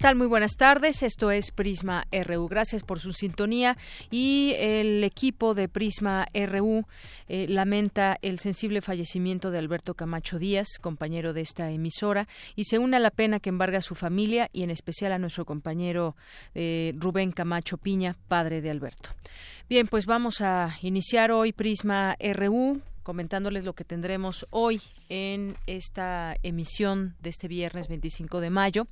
Tal? Muy buenas tardes. Esto es Prisma RU. Gracias por su sintonía y el equipo de Prisma RU eh, lamenta el sensible fallecimiento de Alberto Camacho Díaz, compañero de esta emisora, y se une a la pena que embarga a su familia y en especial a nuestro compañero eh, Rubén Camacho Piña, padre de Alberto. Bien, pues vamos a iniciar hoy Prisma RU comentándoles lo que tendremos hoy en esta emisión de este viernes 25 de mayo.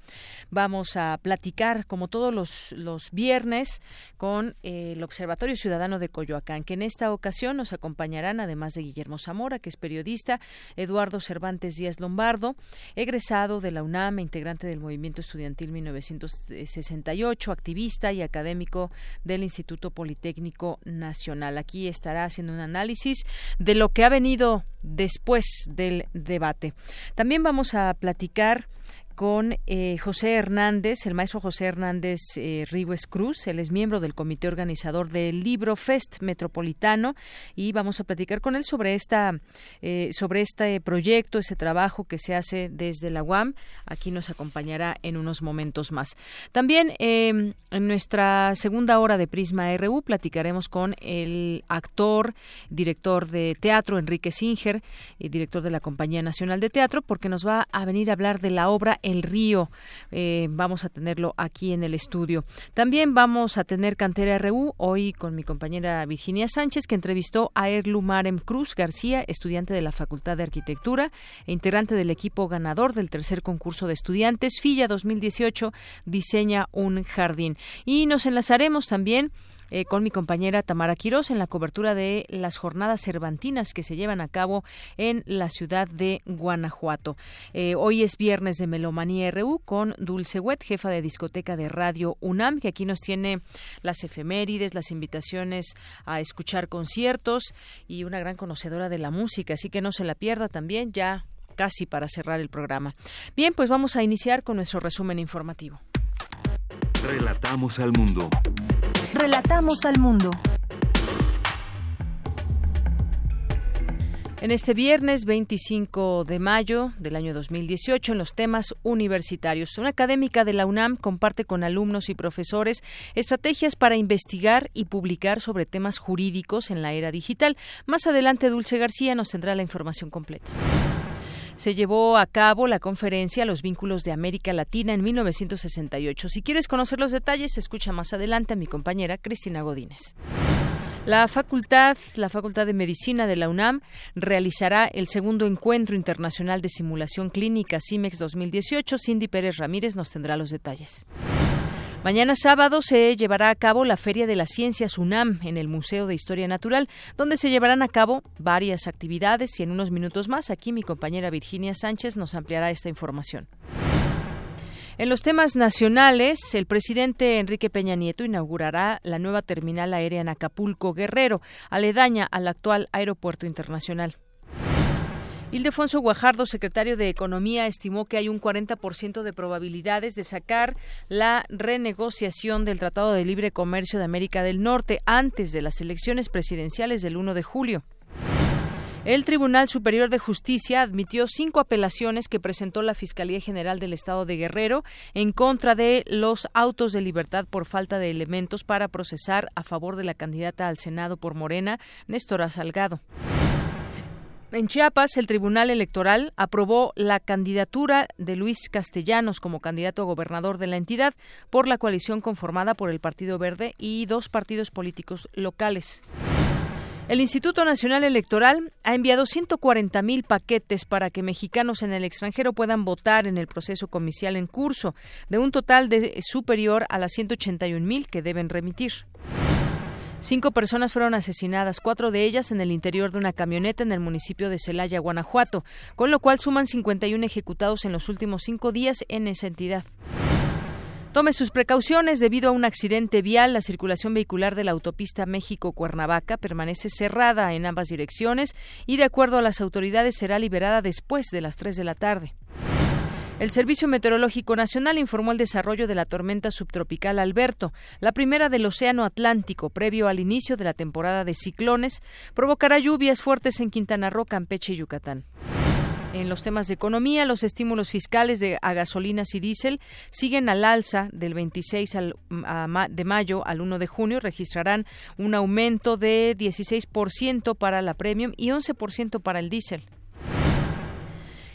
Vamos a platicar, como todos los, los viernes, con eh, el Observatorio Ciudadano de Coyoacán, que en esta ocasión nos acompañarán, además de Guillermo Zamora, que es periodista, Eduardo Cervantes Díaz Lombardo, egresado de la UNAM, integrante del Movimiento Estudiantil 1968, activista y académico del Instituto Politécnico Nacional. Aquí estará haciendo un análisis de lo que ha venido después del debate. También vamos a platicar con eh, José Hernández, el maestro José Hernández eh, Cruz. Él es miembro del comité organizador del Libro Fest Metropolitano y vamos a platicar con él sobre esta eh, sobre este proyecto, ese trabajo que se hace desde la UAM. Aquí nos acompañará en unos momentos más. También em, en nuestra segunda hora de Prisma RU platicaremos con el actor, director de teatro Enrique Singer, y director de la Compañía Nacional de Teatro, porque nos va a venir a hablar de la obra el Río. Eh, vamos a tenerlo aquí en el estudio. También vamos a tener Cantera RU hoy con mi compañera Virginia Sánchez, que entrevistó a Erlu Marem Cruz García, estudiante de la Facultad de Arquitectura e integrante del equipo ganador del tercer concurso de estudiantes FILLA 2018 Diseña un Jardín. Y nos enlazaremos también eh, con mi compañera Tamara Quirós en la cobertura de las jornadas cervantinas que se llevan a cabo en la ciudad de Guanajuato. Eh, hoy es viernes de Melomanía RU con Dulce Wet, jefa de discoteca de Radio UNAM, que aquí nos tiene las efemérides, las invitaciones a escuchar conciertos y una gran conocedora de la música, así que no se la pierda también ya casi para cerrar el programa. Bien, pues vamos a iniciar con nuestro resumen informativo. Relatamos al mundo. Relatamos al mundo. En este viernes 25 de mayo del año 2018, en los temas universitarios, una académica de la UNAM comparte con alumnos y profesores estrategias para investigar y publicar sobre temas jurídicos en la era digital. Más adelante, Dulce García nos tendrá la información completa se llevó a cabo la conferencia Los vínculos de América Latina en 1968. Si quieres conocer los detalles, escucha más adelante a mi compañera Cristina Godínez. La facultad, la Facultad de Medicina de la UNAM realizará el segundo encuentro internacional de simulación clínica CIMEX 2018. Cindy Pérez Ramírez nos tendrá los detalles. Mañana sábado se llevará a cabo la Feria de las Ciencias UNAM en el Museo de Historia Natural, donde se llevarán a cabo varias actividades y en unos minutos más aquí mi compañera Virginia Sánchez nos ampliará esta información. En los temas nacionales, el presidente Enrique Peña Nieto inaugurará la nueva terminal aérea en Acapulco Guerrero, aledaña al actual aeropuerto internacional. Ildefonso Guajardo, secretario de Economía, estimó que hay un 40% de probabilidades de sacar la renegociación del Tratado de Libre Comercio de América del Norte antes de las elecciones presidenciales del 1 de julio. El Tribunal Superior de Justicia admitió cinco apelaciones que presentó la Fiscalía General del Estado de Guerrero en contra de los autos de libertad por falta de elementos para procesar a favor de la candidata al Senado por Morena, Néstor Salgado. En Chiapas, el Tribunal Electoral aprobó la candidatura de Luis Castellanos como candidato a gobernador de la entidad por la coalición conformada por el Partido Verde y dos partidos políticos locales. El Instituto Nacional Electoral ha enviado 140 mil paquetes para que mexicanos en el extranjero puedan votar en el proceso comicial en curso, de un total de superior a las 181 mil que deben remitir. Cinco personas fueron asesinadas, cuatro de ellas en el interior de una camioneta en el municipio de Celaya, Guanajuato, con lo cual suman 51 ejecutados en los últimos cinco días en esa entidad. Tome sus precauciones debido a un accidente vial. La circulación vehicular de la autopista México-Cuernavaca permanece cerrada en ambas direcciones y, de acuerdo a las autoridades, será liberada después de las 3 de la tarde. El Servicio Meteorológico Nacional informó el desarrollo de la tormenta subtropical Alberto, la primera del Océano Atlántico, previo al inicio de la temporada de ciclones, provocará lluvias fuertes en Quintana Roo, Campeche y Yucatán. En los temas de economía, los estímulos fiscales de, a gasolinas y diésel siguen al alza del 26 de mayo al 1 de junio. Registrarán un aumento de 16% para la premium y 11% para el diésel.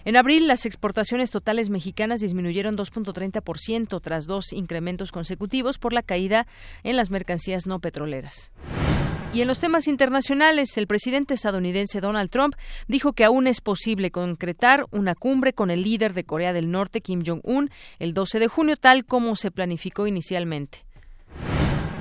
En abril, las exportaciones totales mexicanas disminuyeron 2.30% tras dos incrementos consecutivos por la caída en las mercancías no petroleras. Y en los temas internacionales, el presidente estadounidense Donald Trump dijo que aún es posible concretar una cumbre con el líder de Corea del Norte, Kim Jong-un, el 12 de junio, tal como se planificó inicialmente.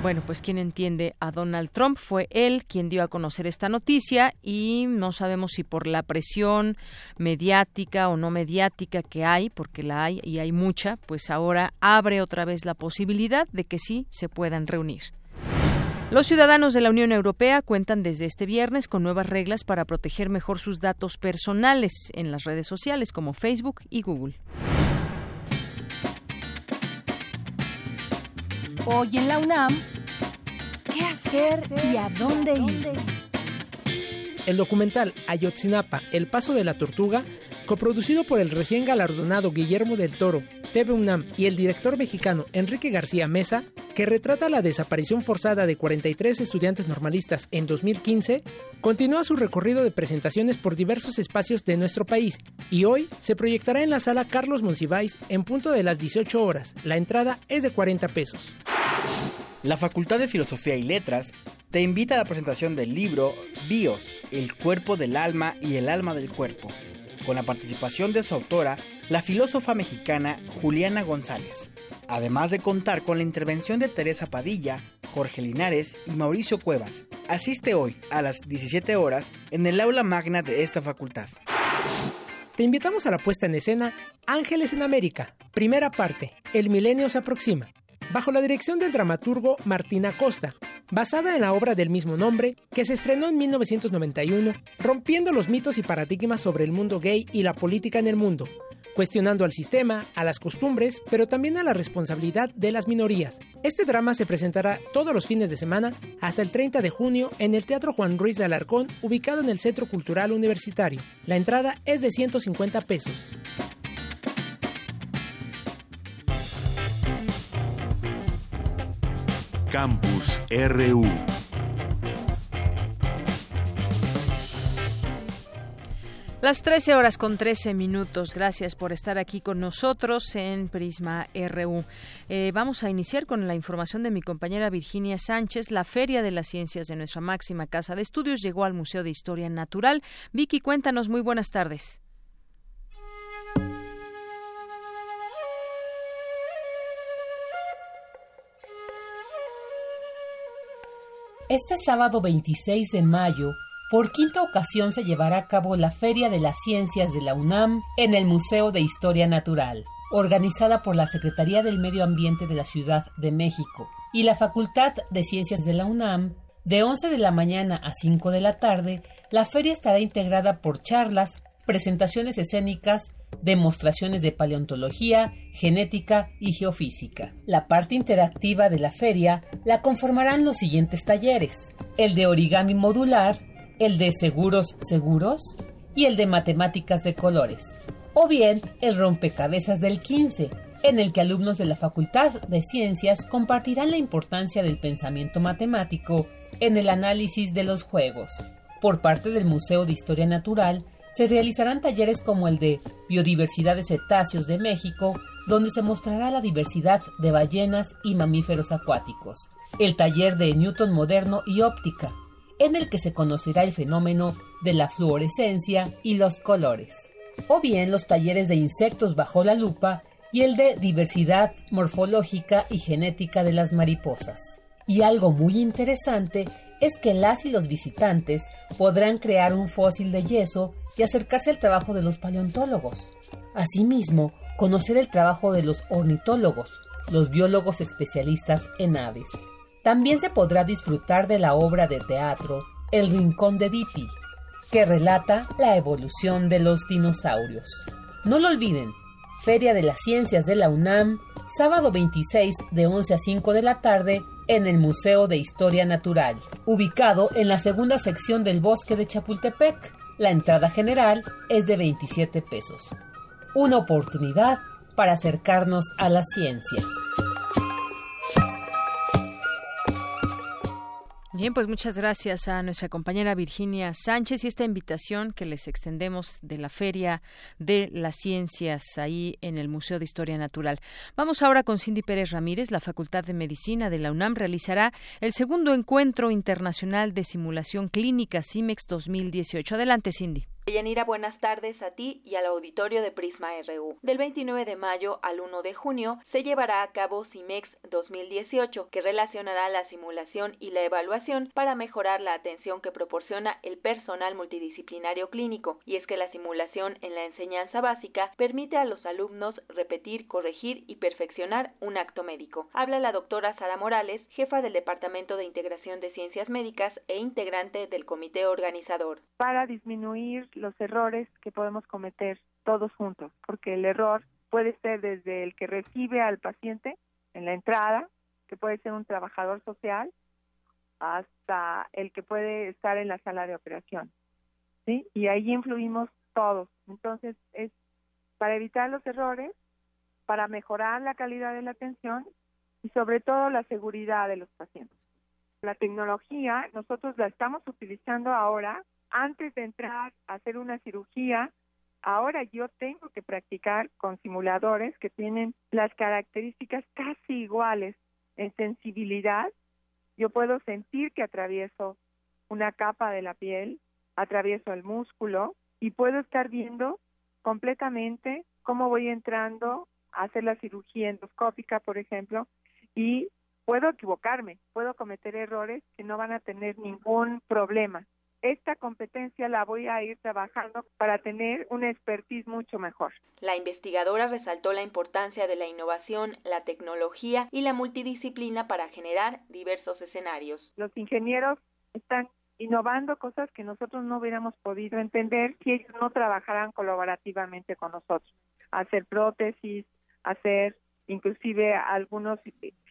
Bueno, pues quien entiende a Donald Trump fue él quien dio a conocer esta noticia y no sabemos si por la presión mediática o no mediática que hay, porque la hay y hay mucha, pues ahora abre otra vez la posibilidad de que sí se puedan reunir. Los ciudadanos de la Unión Europea cuentan desde este viernes con nuevas reglas para proteger mejor sus datos personales en las redes sociales como Facebook y Google. Hoy en la UNAM, ¿qué hacer y a dónde ir? El documental Ayotzinapa, El Paso de la Tortuga, coproducido por el recién galardonado Guillermo del Toro, TV UNAM y el director mexicano Enrique García Mesa, que retrata la desaparición forzada de 43 estudiantes normalistas en 2015, continúa su recorrido de presentaciones por diversos espacios de nuestro país y hoy se proyectará en la sala Carlos Monsiváis en punto de las 18 horas. La entrada es de 40 pesos. La Facultad de Filosofía y Letras te invita a la presentación del libro Bios, el cuerpo del alma y el alma del cuerpo, con la participación de su autora, la filósofa mexicana Juliana González, además de contar con la intervención de Teresa Padilla, Jorge Linares y Mauricio Cuevas. Asiste hoy a las 17 horas en el aula magna de esta facultad. Te invitamos a la puesta en escena Ángeles en América, primera parte, El milenio se aproxima, bajo la dirección del dramaturgo Martina Costa, basada en la obra del mismo nombre, que se estrenó en 1991, rompiendo los mitos y paradigmas sobre el mundo gay y la política en el mundo, cuestionando al sistema, a las costumbres, pero también a la responsabilidad de las minorías. Este drama se presentará todos los fines de semana hasta el 30 de junio en el Teatro Juan Ruiz de Alarcón, ubicado en el Centro Cultural Universitario. La entrada es de 150 pesos. Campus RU. Las 13 horas con 13 minutos. Gracias por estar aquí con nosotros en Prisma RU. Eh, vamos a iniciar con la información de mi compañera Virginia Sánchez. La Feria de las Ciencias de nuestra máxima casa de estudios llegó al Museo de Historia Natural. Vicky, cuéntanos. Muy buenas tardes. Este sábado 26 de mayo por quinta ocasión se llevará a cabo la Feria de las Ciencias de la UNAM en el Museo de Historia Natural, organizada por la Secretaría del Medio Ambiente de la Ciudad de México y la Facultad de Ciencias de la UNAM. De 11 de la mañana a 5 de la tarde, la feria estará integrada por charlas, presentaciones escénicas, demostraciones de paleontología, genética y geofísica. La parte interactiva de la feria la conformarán los siguientes talleres: el de origami modular, el de seguros seguros y el de matemáticas de colores, o bien el rompecabezas del 15, en el que alumnos de la Facultad de Ciencias compartirán la importancia del pensamiento matemático en el análisis de los juegos. Por parte del Museo de Historia Natural, se realizarán talleres como el de Biodiversidad de Cetáceos de México, donde se mostrará la diversidad de ballenas y mamíferos acuáticos, el taller de Newton moderno y óptica, en el que se conocerá el fenómeno de la fluorescencia y los colores, o bien los talleres de insectos bajo la lupa y el de diversidad morfológica y genética de las mariposas. Y algo muy interesante es que las y los visitantes podrán crear un fósil de yeso y acercarse al trabajo de los paleontólogos. Asimismo, conocer el trabajo de los ornitólogos, los biólogos especialistas en aves. También se podrá disfrutar de la obra de teatro El Rincón de Dipi, que relata la evolución de los dinosaurios. No lo olviden, Feria de las Ciencias de la UNAM, sábado 26 de 11 a 5 de la tarde en el Museo de Historia Natural, ubicado en la segunda sección del bosque de Chapultepec. La entrada general es de 27 pesos. Una oportunidad para acercarnos a la ciencia. Bien, pues muchas gracias a nuestra compañera Virginia Sánchez y esta invitación que les extendemos de la Feria de las Ciencias ahí en el Museo de Historia Natural. Vamos ahora con Cindy Pérez Ramírez. La Facultad de Medicina de la UNAM realizará el segundo encuentro internacional de simulación clínica CIMEX 2018. Adelante, Cindy. Yanira, buenas tardes a ti y al auditorio de Prisma RU. Del 29 de mayo al 1 de junio se llevará a cabo CIMEX 2018, que relacionará la simulación y la evaluación para mejorar la atención que proporciona el personal multidisciplinario clínico. Y es que la simulación en la enseñanza básica permite a los alumnos repetir, corregir y perfeccionar un acto médico. Habla la doctora Sara Morales, jefa del Departamento de Integración de Ciencias Médicas e integrante del comité organizador. Para disminuir los errores que podemos cometer todos juntos, porque el error puede ser desde el que recibe al paciente en la entrada, que puede ser un trabajador social, hasta el que puede estar en la sala de operación. ¿sí? Y ahí influimos todos. Entonces, es para evitar los errores, para mejorar la calidad de la atención y sobre todo la seguridad de los pacientes. La tecnología nosotros la estamos utilizando ahora antes de entrar a hacer una cirugía, ahora yo tengo que practicar con simuladores que tienen las características casi iguales en sensibilidad. Yo puedo sentir que atravieso una capa de la piel, atravieso el músculo y puedo estar viendo completamente cómo voy entrando a hacer la cirugía endoscópica, por ejemplo, y puedo equivocarme, puedo cometer errores que no van a tener ningún problema esta competencia la voy a ir trabajando para tener una expertise mucho mejor. La investigadora resaltó la importancia de la innovación, la tecnología y la multidisciplina para generar diversos escenarios. Los ingenieros están innovando cosas que nosotros no hubiéramos podido entender si ellos no trabajaran colaborativamente con nosotros. Hacer prótesis, hacer inclusive algunos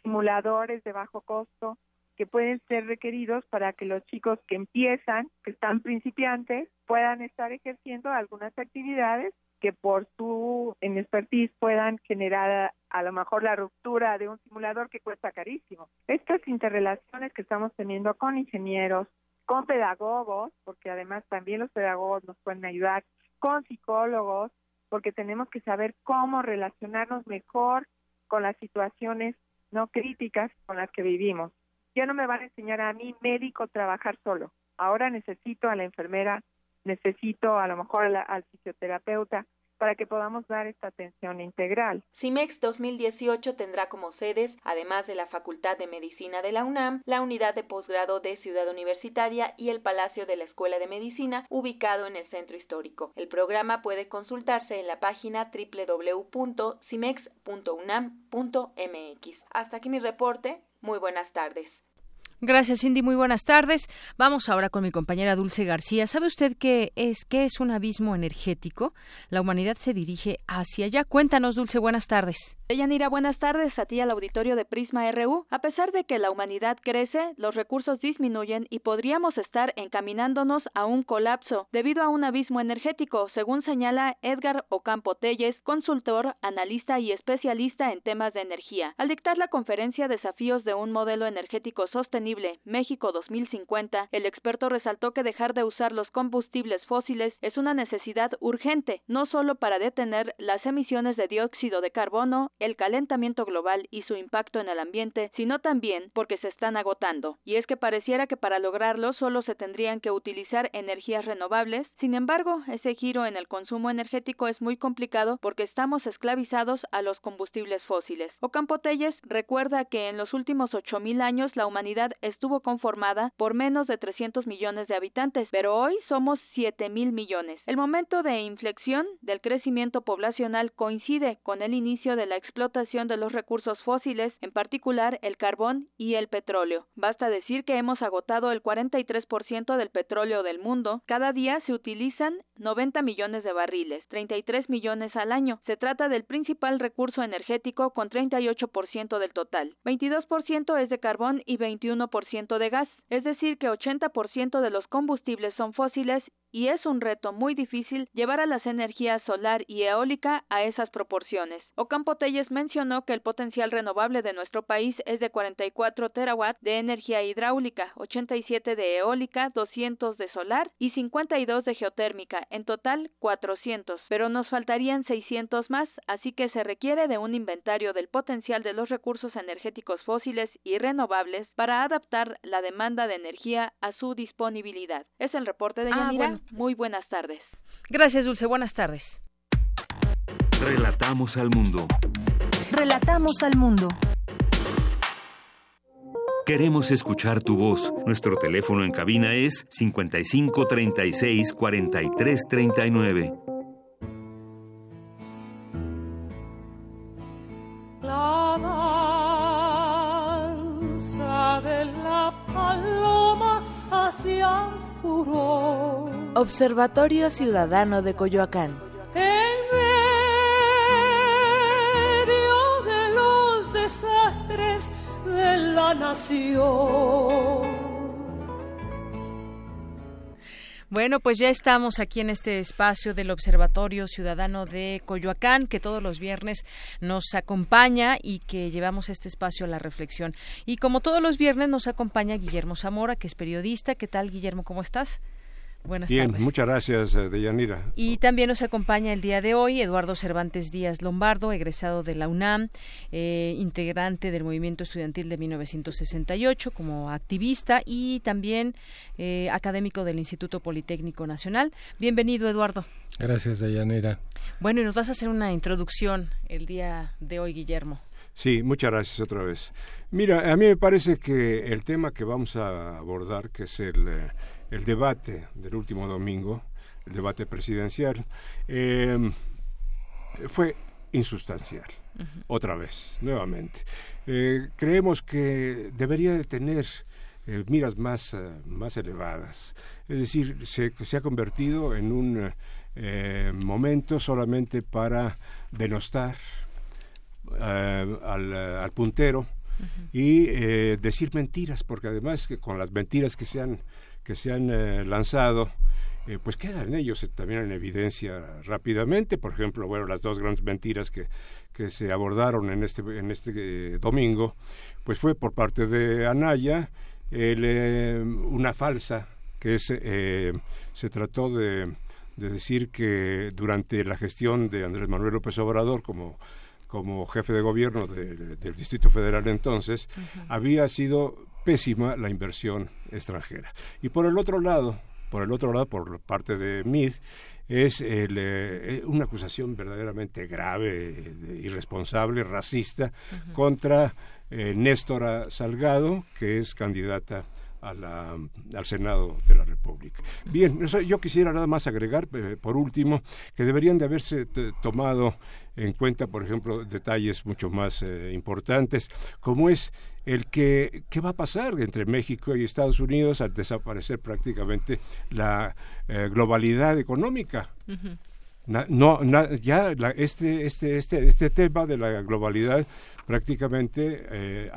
simuladores de bajo costo, que pueden ser requeridos para que los chicos que empiezan, que están principiantes, puedan estar ejerciendo algunas actividades que por su expertise puedan generar a, lo mejor la ruptura de un simulador que cuesta carísimo. Estas interrelaciones que estamos teniendo con ingenieros, con pedagogos, porque además también los pedagogos nos pueden ayudar, con psicólogos, porque tenemos que saber cómo relacionarnos mejor con las situaciones no críticas con las que vivimos ya no me van a enseñar a mí médico trabajar solo. Ahora necesito a la enfermera, necesito a lo mejor al fisioterapeuta para que podamos dar esta atención integral. CIMEX 2018 tendrá como sedes, además de la Facultad de Medicina de la UNAM, la Unidad de Posgrado de Ciudad Universitaria y el Palacio de la Escuela de Medicina, ubicado en el Centro Histórico. El programa puede consultarse en la página www.cimex.unam.mx. Hasta aquí mi reporte. Muy buenas tardes. Gracias, Cindy. Muy buenas tardes. Vamos ahora con mi compañera Dulce García. ¿Sabe usted qué es, qué es un abismo energético? La humanidad se dirige hacia allá. Cuéntanos, Dulce. Buenas tardes. Yanira, buenas tardes a ti al auditorio de Prisma RU. A pesar de que la humanidad crece, los recursos disminuyen y podríamos estar encaminándonos a un colapso debido a un abismo energético, según señala Edgar Ocampo Telles, consultor, analista y especialista en temas de energía. Al dictar la conferencia Desafíos de un modelo energético sostenible México 2050, el experto resaltó que dejar de usar los combustibles fósiles es una necesidad urgente, no solo para detener las emisiones de dióxido de carbono el calentamiento global y su impacto en el ambiente, sino también porque se están agotando. Y es que pareciera que para lograrlo solo se tendrían que utilizar energías renovables. Sin embargo, ese giro en el consumo energético es muy complicado porque estamos esclavizados a los combustibles fósiles. Ocampo Telles recuerda que en los últimos 8000 años la humanidad estuvo conformada por menos de 300 millones de habitantes, pero hoy somos 7000 millones. El momento de inflexión del crecimiento poblacional coincide con el inicio de la explotación de los recursos fósiles, en particular el carbón y el petróleo. Basta decir que hemos agotado el 43% del petróleo del mundo. Cada día se utilizan 90 millones de barriles, 33 millones al año. Se trata del principal recurso energético con 38% del total. 22% es de carbón y 21% de gas, es decir que 80% de los combustibles son fósiles y es un reto muy difícil llevar a las energías solar y eólica a esas proporciones. Ocampo Telles mencionó que el potencial renovable de nuestro país es de 44 terawatt de energía hidráulica, 87 de eólica, 200 de solar y 52 de geotérmica, en total 400, pero nos faltarían 600 más, así que se requiere de un inventario del potencial de los recursos energéticos fósiles y renovables para adaptar la demanda de energía a su disponibilidad. Es el reporte de Ah, Yanira. bueno. Muy buenas tardes. Gracias, Dulce. Buenas tardes. Relatamos al mundo. Relatamos al mundo. Queremos escuchar tu voz. Nuestro teléfono en cabina es 55 36 43 39. La danza de la paloma hacia el furor. Observatorio Ciudadano de Coyoacán. De la nación. Bueno, pues ya estamos aquí en este espacio del Observatorio Ciudadano de Coyoacán, que todos los viernes nos acompaña y que llevamos este espacio a la reflexión. Y como todos los viernes nos acompaña Guillermo Zamora, que es periodista. ¿Qué tal, Guillermo? ¿Cómo estás? Buenas Bien, tardes. muchas gracias, eh, Deyanira. Y también nos acompaña el día de hoy Eduardo Cervantes Díaz Lombardo, egresado de la UNAM, eh, integrante del movimiento estudiantil de 1968 como activista y también eh, académico del Instituto Politécnico Nacional. Bienvenido, Eduardo. Gracias, Deyanira. Bueno, y nos vas a hacer una introducción el día de hoy, Guillermo. Sí, muchas gracias otra vez. Mira, a mí me parece que el tema que vamos a abordar, que es el, eh, el debate del último domingo, el debate presidencial, eh, fue insustancial, otra vez, nuevamente. Eh, creemos que debería de tener eh, miras más, más elevadas. Es decir, se, se ha convertido en un eh, momento solamente para denostar al, al puntero y eh, decir mentiras, porque además que con las mentiras que se han, que se han eh, lanzado, eh, pues quedan ellos eh, también en evidencia rápidamente. Por ejemplo, bueno, las dos grandes mentiras que, que se abordaron en este, en este eh, domingo, pues fue por parte de Anaya el, eh, una falsa que es, eh, se trató de, de decir que durante la gestión de Andrés Manuel López Obrador como como jefe de gobierno de- de- del Distrito Federal entonces, había sido pésima la inversión extranjera. Y por el otro lado, por el otro lado, por parte de MID, es el, eh, eh, una acusación verdaderamente grave, eh, irresponsable, racista, contra eh, Néstora Salgado, que es candidata a la- al Senado de la República. Bien, eso yo quisiera nada más agregar, eh, por último, que deberían de haberse tomado en cuenta, por ejemplo, detalles mucho más eh, importantes, como es el que qué va a pasar entre México y Estados Unidos al desaparecer prácticamente la eh, globalidad económica. Na- no, na- ya la- este, este, este, este tema de la globalidad prácticamente eh,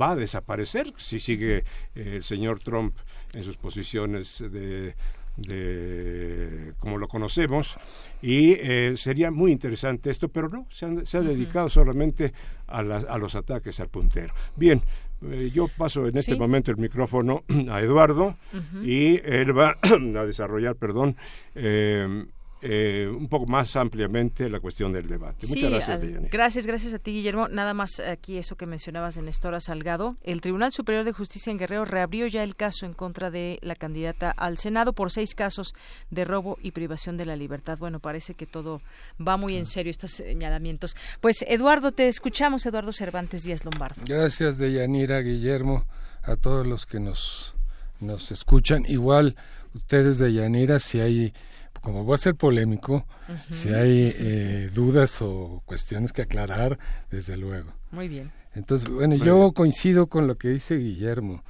va a desaparecer si sigue eh, el señor Trump en sus posiciones de, de como lo conocemos y eh, sería muy interesante esto, pero no, se, han- se ha dedicado solamente a, las- a los ataques al puntero. Bien, eh, yo paso en este Sí. momento el micrófono a Eduardo y él va a desarrollar, perdón, eh, eh, un poco más ampliamente la cuestión del debate. Muchas gracias, Deyanira. Gracias, gracias a ti, Guillermo. Nada más aquí eso que mencionabas de Nestora Salgado. El Tribunal Superior de Justicia en Guerrero reabrió ya el caso en contra de la candidata al Senado por seis casos de robo y privación de la libertad. Bueno, parece que todo va muy en serio, estos señalamientos. Pues, Eduardo, te escuchamos, Eduardo Cervantes Díaz Lombardo. Gracias, Deyanira, Guillermo, a todos los que nos, nos escuchan. Igual, ustedes, Deyanira, si hay como voy a ser polémico, si hay eh, dudas o cuestiones que aclarar, desde luego. Muy bien. Entonces, bueno, yo coincido con lo que dice Guillermo.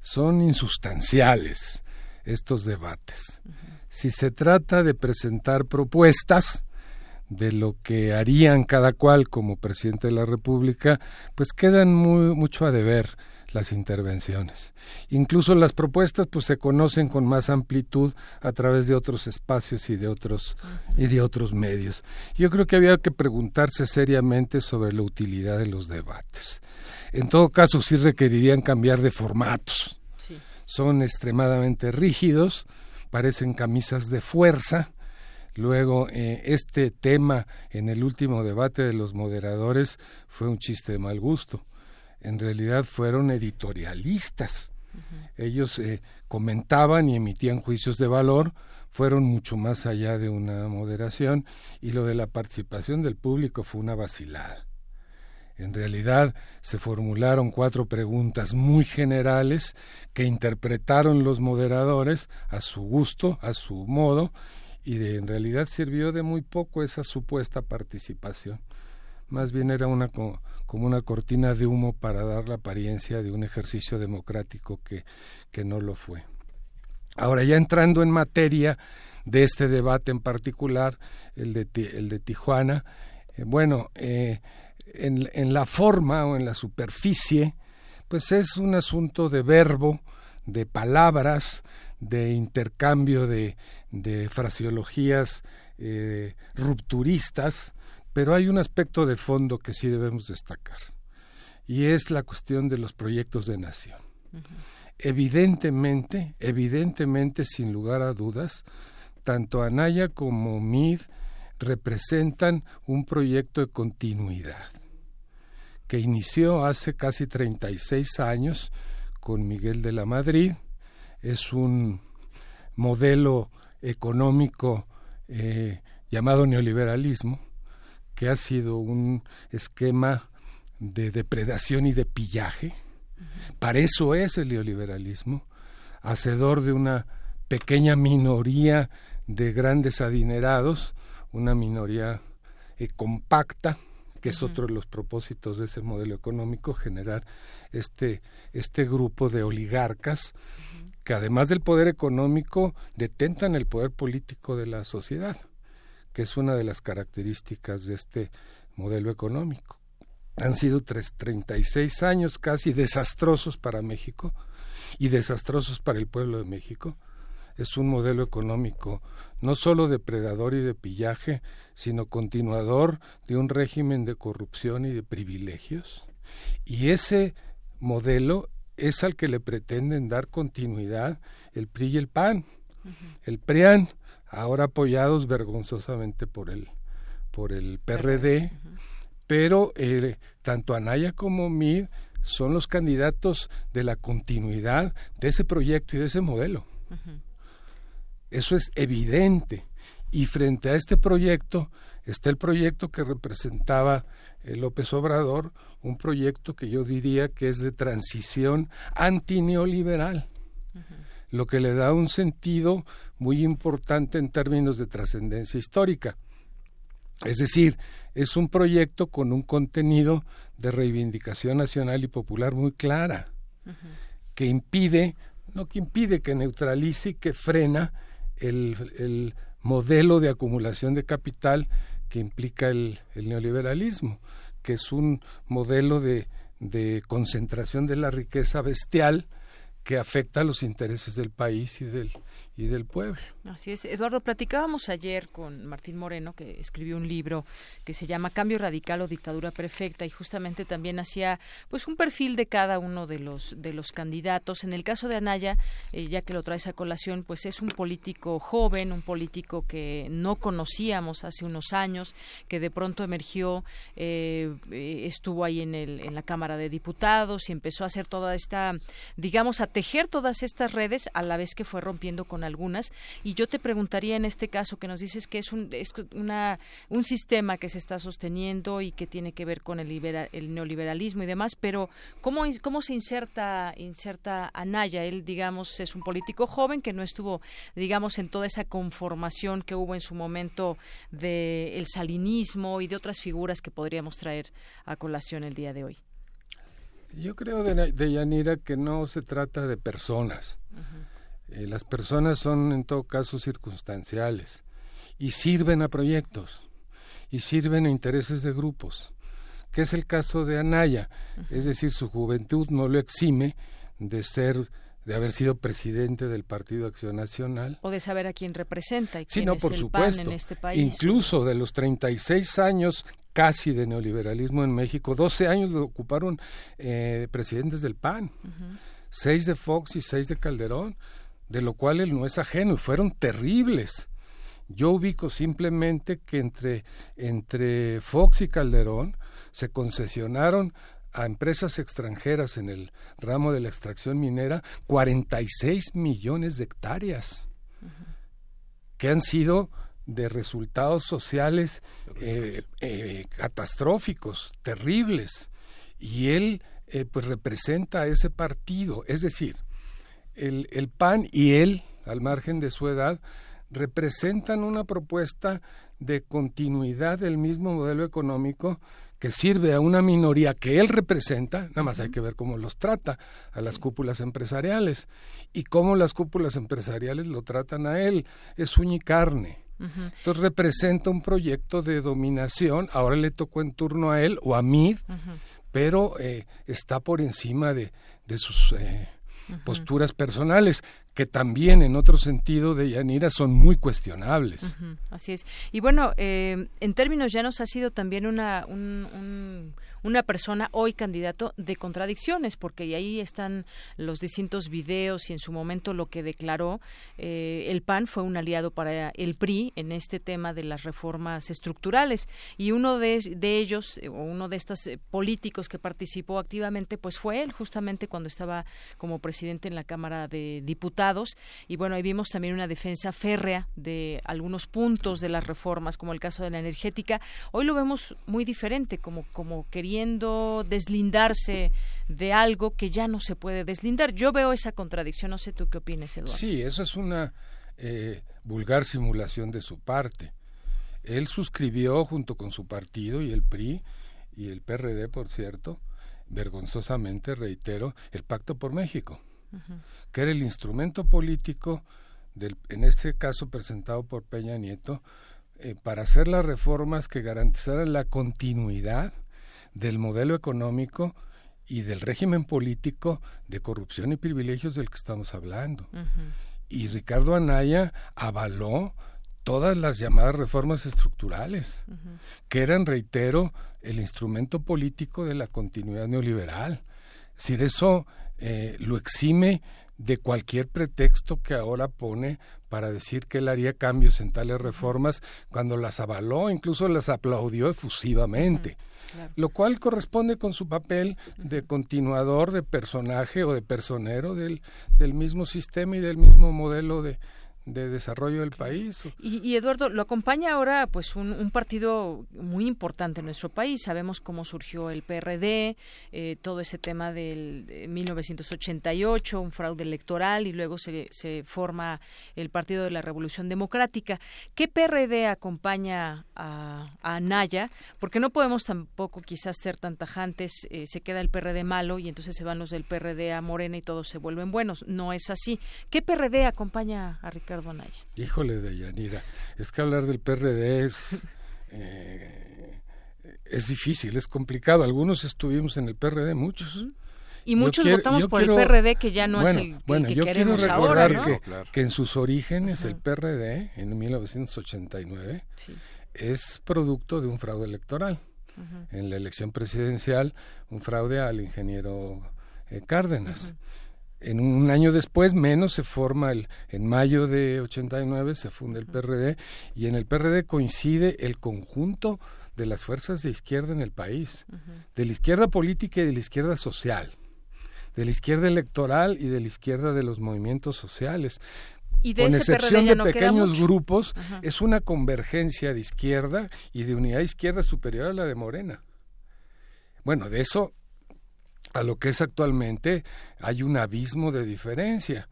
Son insustanciales estos debates. Si se trata de presentar propuestas de lo que harían cada cual como presidente de la República, pues quedan muy, mucho a deber las intervenciones. Incluso las propuestas pues se conocen con más amplitud a través de otros espacios y de otros y de otros medios. Yo creo que había que preguntarse seriamente sobre la utilidad de los debates. En todo caso sí requerirían cambiar de formatos. Son extremadamente rígidos, parecen camisas de fuerza. Luego, eh, este tema en el último debate de los moderadores fue un chiste de mal gusto en realidad fueron editorialistas. Ellos eh, comentaban y emitían juicios de valor, fueron mucho más allá de una moderación y lo de la participación del público fue una vacilada. En realidad se formularon cuatro preguntas muy generales que interpretaron los moderadores a su gusto, a su modo, y de, en realidad sirvió de muy poco esa supuesta participación. Más bien era una como una cortina de humo para dar la apariencia de un ejercicio democrático que, que no lo fue. Ahora, ya entrando en materia de este debate en particular, el de, el de Tijuana, eh, bueno, eh, en, en, la forma o en la superficie, pues es un asunto de verbo, de palabras, de intercambio de, de fraseologías eh, rupturistas, pero hay un aspecto de fondo que sí debemos destacar, y es la cuestión de los proyectos de nación. Evidentemente, evidentemente, sin lugar a dudas, tanto Anaya como MID representan un proyecto de continuidad que inició hace casi 36 años con Miguel de la Madrid. Es un modelo económico eh, llamado neoliberalismo, que ha sido un esquema de depredación y de pillaje. Para eso es el neoliberalismo, hacedor de una pequeña minoría de grandes adinerados, una minoría eh, compacta, que es otro de los propósitos de ese modelo económico, generar este, este grupo de oligarcas que además del poder económico detentan el poder político de la sociedad que es una de las características de este modelo económico. Han sido tres, 36 años casi desastrosos para México y desastrosos para el pueblo de México. Es un modelo económico no solo depredador y de pillaje, sino continuador de un régimen de corrupción y de privilegios. Y ese modelo es al que le pretenden dar continuidad el PRI y el PAN. El PRIAN ahora apoyados vergonzosamente por el, por el PRD, pero eh, tanto Anaya como Mid son los candidatos de la continuidad de ese proyecto y de ese modelo. Eso es evidente. Y frente a este proyecto está el proyecto que representaba eh, López Obrador, un proyecto que yo diría que es de transición antineoliberal, lo que le da un sentido muy importante en términos de trascendencia histórica. Es decir, es un proyecto con un contenido de reivindicación nacional y popular muy clara, que impide, no que impide, que neutralice y que frena el, modelo de acumulación de capital que implica el, neoliberalismo, que es un modelo de, de concentración de la riqueza bestial que afecta a los intereses del país y del, y del pueblo. Así es. Eduardo, platicábamos ayer con Martín Moreno, que escribió un libro que se llama Cambio Radical o Dictadura Perfecta, y justamente también hacía pues un perfil de cada uno de los, de los candidatos. En el caso de Anaya, eh, ya que lo traes a colación, pues es un político joven, un político que no conocíamos hace unos años, que de pronto emergió, eh, eh, estuvo ahí en, el, en la Cámara de Diputados y empezó a hacer toda esta, digamos, a tejer todas estas redes a la vez que fue rompiendo con algunas. Y yo te preguntaría en este caso que nos dices que es un, es una, un sistema que se está sosteniendo y que tiene que ver con el, el neoliberalismo y demás, pero ¿cómo, cómo se inserta, inserta Anaya? Él, digamos, es un político joven que no estuvo, digamos, en toda esa conformación que hubo en su momento del el salinismo y de otras figuras que podríamos traer a colación el día de hoy. Yo creo de, de Yanira que no se trata de personas. Eh, las personas son en todo caso circunstanciales y sirven a proyectos y sirven a intereses de grupos, que es el caso de Anaya, es decir, su juventud no lo exime de ser de haber sido presidente del Partido Acción Nacional. O de saber a quién representa y quién sí, no, por el supuesto. PAN en este país. Incluso de los 36 años casi de neoliberalismo en México, 12 años lo ocuparon eh, presidentes del PAN, seis de Fox y seis de Calderón de lo cual él no es ajeno y fueron terribles. Yo ubico simplemente que entre, entre Fox y Calderón se concesionaron a empresas extranjeras en el ramo de la extracción minera 46 millones de hectáreas que han sido de resultados sociales eh, eh, catastróficos, terribles. Y él eh, pues representa a ese partido, es decir, el, el PAN y él, al margen de su edad, representan una propuesta de continuidad del mismo modelo económico que sirve a una minoría que él representa, nada más hay que ver cómo los trata a las cúpulas empresariales y cómo las cúpulas empresariales lo tratan a él, es uña y carne. Entonces representa un proyecto de dominación, ahora le tocó en turno a él o a mí, pero eh, está por encima de, de sus eh, posturas personales que también en otro sentido de Yanira son muy cuestionables. así es. Y bueno, eh, en términos ya nos ha sido también una, un una persona hoy candidato de contradicciones, porque ahí están los distintos videos y en su momento lo que declaró eh, el PAN fue un aliado para el PRI en este tema de las reformas estructurales y uno de, ellos, eh, o uno de estos eh, políticos que participó activamente, pues fue él justamente cuando estaba como presidente en la Cámara de Diputados y bueno, ahí vimos también una defensa férrea de algunos puntos de las reformas, como el caso de la energética. Hoy lo vemos muy diferente, como, como quería deslindarse de algo que ya no se puede deslindar. Yo veo esa contradicción, no sé tú qué opinas, Eduardo. Sí, eso es una eh, vulgar simulación de su parte. Él suscribió junto con su partido y el PRI y el PRD, por cierto, vergonzosamente, reitero, el Pacto por México, que era el instrumento político, del, en este caso presentado por Peña Nieto, eh, para hacer las reformas que garantizaran la continuidad del modelo económico y del régimen político de corrupción y privilegios del que estamos hablando. Y Ricardo Anaya avaló todas las llamadas reformas estructurales, que eran, reitero, el instrumento político de la continuidad neoliberal. Es decir, eso eh, lo exime de cualquier pretexto que ahora pone para decir que él haría cambios en tales reformas cuando las avaló, incluso las aplaudió efusivamente. Lo cual corresponde con su papel de continuador, de personaje o de personero del, del mismo sistema y del mismo modelo de, de desarrollo del país. Y, Eduardo, lo acompaña ahora pues un, partido muy importante en nuestro país. Sabemos cómo surgió el PRD, eh, todo ese tema del de 1988, un fraude electoral y luego se, se forma el Partido de la Revolución Democrática. ¿Qué PRD acompaña a, a Anaya? Porque no podemos tampoco quizás ser tan tajantes, eh, se queda el PRD malo y entonces se van los del PRD a Morena y todos se vuelven buenos. No es así. ¿Qué PRD acompaña a Ricardo? Híjole de Yanira, es que hablar del PRD es, eh, es difícil, es complicado. Algunos estuvimos en el PRD, muchos, Y muchos votamos por el PRD, que ya no es el, bueno, que yo queremos quiero recordar ahora, que, que, en sus orígenes el PRD, en 1989, es producto de un fraude electoral. En la elección presidencial, un fraude al ingeniero eh, Cárdenas. En un año después, menos, se forma el, en mayo de 89 se funda el PRD y en el PRD coincide el conjunto de las fuerzas de izquierda en el país, de la izquierda política y de la izquierda social, de la izquierda electoral y de la izquierda de los movimientos sociales. ¿Y con excepción de pequeños grupos, es una convergencia de izquierda y de unidad izquierda superior a la de Morena. Bueno, de eso a lo que es actualmente hay un abismo de diferencia.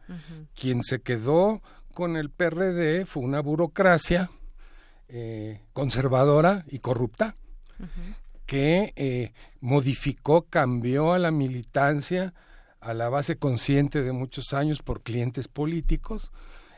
Quien se quedó con el PRD fue una burocracia eh, conservadora y corrupta que eh, modificó, cambió a la militancia a la base consciente de muchos años por clientes políticos.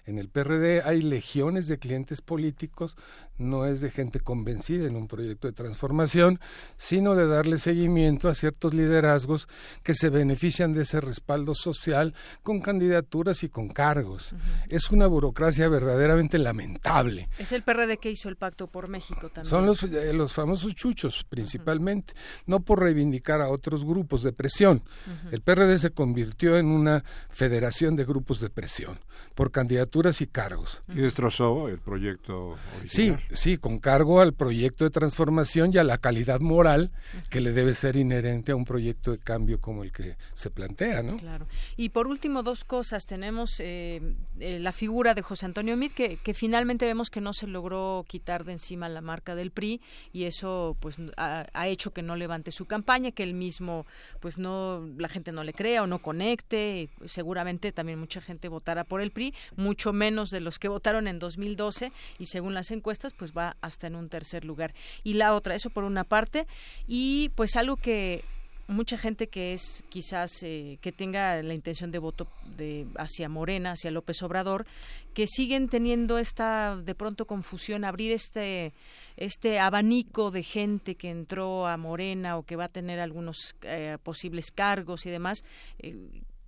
En el PRD hay legiones de clientes políticos no es de gente convencida en un proyecto de transformación, sino de darle seguimiento a ciertos liderazgos que se benefician de ese respaldo social con candidaturas y con cargos. Es una burocracia verdaderamente lamentable. Es el PRD que hizo el Pacto por México también. Son los, eh, los famosos chuchos, principalmente, no por reivindicar a otros grupos de presión. El PRD se convirtió en una federación de grupos de presión por candidaturas y cargos. Y destrozó el proyecto original. Sí, sí, con cargo al proyecto de transformación y a la calidad moral que le debe ser inherente a un proyecto de cambio como el que se plantea, ¿no? Claro. Y por último, dos cosas. Tenemos eh, eh, la figura de José Antonio Mid, que, que, finalmente vemos que no se logró quitar de encima la marca del PRI y eso pues ha, ha, hecho que no levante su campaña, que él mismo pues no, la gente no le crea o no conecte. Seguramente también mucha gente votará por el PRI, mucho menos de los que votaron en 2012 y según las encuestas pues va hasta en un tercer lugar. Y la otra, eso por una parte, y pues algo que mucha gente que es quizás eh, que tenga la intención de voto de hacia Morena, hacia López Obrador, que siguen teniendo esta de pronto confusión, abrir este este abanico de gente que entró a Morena o que va a tener algunos eh, posibles cargos y demás. Eh,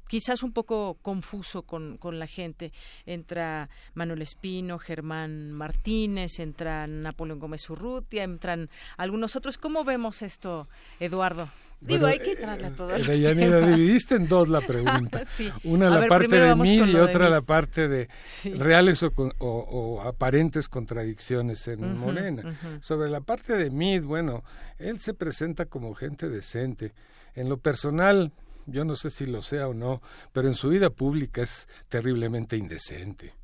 quizás un poco confuso con, con la gente. Entra Manuel Espino, Germán Martínez, entra Napoleón Gómez Urrutia, entran algunos otros. ¿Cómo vemos esto, Eduardo? Digo, hay que entrarle a todo. Eh, dividiste en dos la pregunta. Una la parte de mí y otra la parte de reales o, o, aparentes contradicciones en Morena. Sobre la parte de mí, bueno, él se presenta como gente decente. En lo personal, yo no sé si lo sea o no, pero en su vida pública es terriblemente indecente.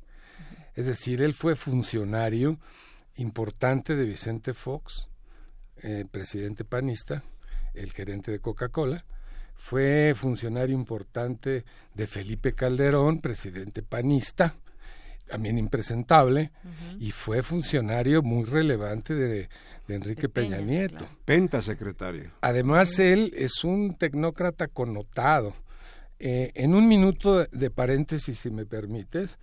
Es decir, él fue funcionario importante de Vicente Fox, eh, presidente panista, el gerente de Coca-Cola, fue funcionario importante de Felipe Calderón, presidente panista, también impresentable, y fue funcionario muy relevante de, Enrique Peña, Nieto. Penta secretario. Además, él es un tecnócrata connotado. Eh, en un minuto de paréntesis, si me permites,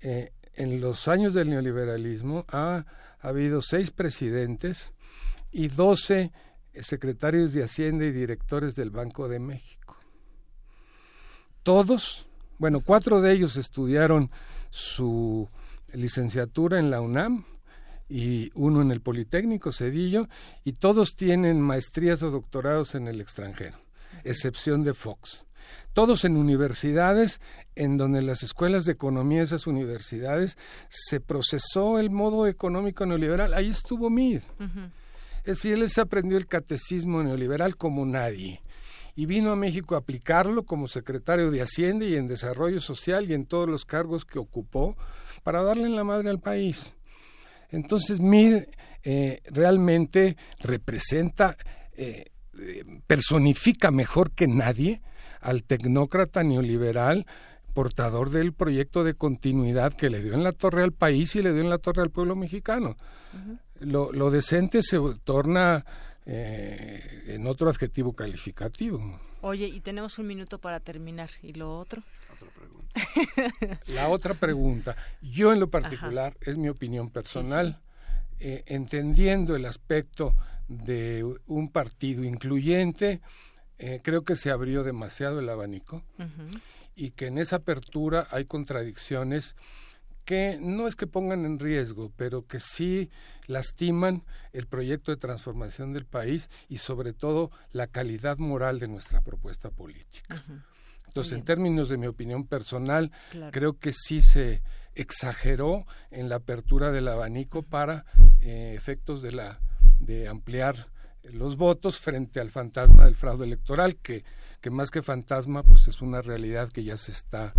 eh, en los años del neoliberalismo ha, habido seis presidentes y doce secretarios de Hacienda y directores del Banco de México. Todos, bueno, cuatro de ellos estudiaron su licenciatura en la UNAM y uno en el Politécnico Cedillo y todos tienen maestrías o doctorados en el extranjero, excepción de Fox. Todos en universidades en donde las escuelas de economía de esas universidades se procesó el modo económico neoliberal. Ahí estuvo Mid. Es decir, él se aprendió el catecismo neoliberal como nadie y vino a México a aplicarlo como secretario de Hacienda y en Desarrollo Social y en todos los cargos que ocupó para darle en la madre al país. Entonces, Mid eh, realmente representa, eh, personifica mejor que nadie al tecnócrata neoliberal portador del proyecto de continuidad que le dio en la torre al país y le dio en la torre al pueblo mexicano. lo, lo decente se torna eh, en otro adjetivo calificativo. Oye, y tenemos un minuto para terminar. ¿Y lo otro? La otra pregunta. Yo en lo particular, es mi opinión personal, eh, entendiendo el aspecto de un partido incluyente, eh, creo que se abrió demasiado el abanico y que en esa apertura hay contradicciones que no es que pongan en riesgo, pero que sí lastiman el proyecto de transformación del país y sobre todo la calidad moral de nuestra propuesta política. Entonces, en términos de mi opinión personal, creo que sí se exageró en la apertura del abanico para eh, efectos de la de ampliar los votos frente al fantasma del fraude electoral que que más que fantasma pues es una realidad que ya se está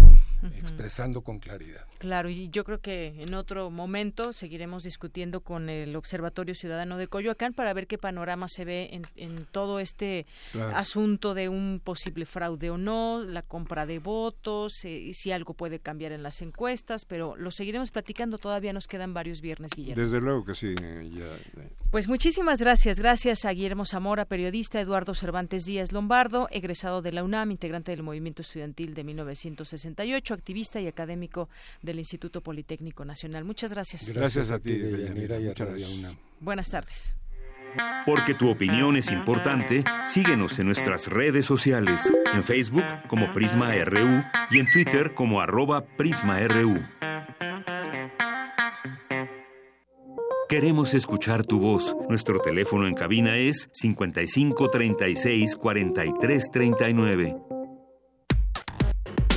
expresando con claridad. Claro, y yo creo que en otro momento seguiremos discutiendo con el Observatorio Ciudadano de Coyoacán para ver qué panorama se ve en, todo este asunto de un posible fraude o no, la compra de votos, eh, si algo puede cambiar en las encuestas, pero lo seguiremos platicando, todavía nos quedan varios viernes, Guillermo. Desde luego que sí. Pues muchísimas gracias, gracias a Guillermo Zamora, periodista, Eduardo Cervantes Díaz Lombardo, egresado de la UNAM, integrante del movimiento estudiantil de 1968, activista y académico del Instituto Politécnico Nacional. Muchas gracias. Gracias, a ti, Buenas tardes. Porque tu opinión es importante, síguenos en nuestras redes sociales, en Facebook como Prisma RU y en Twitter como arroba PrismaRU. Queremos escuchar tu voz. Nuestro teléfono en cabina es 55 36 43 39.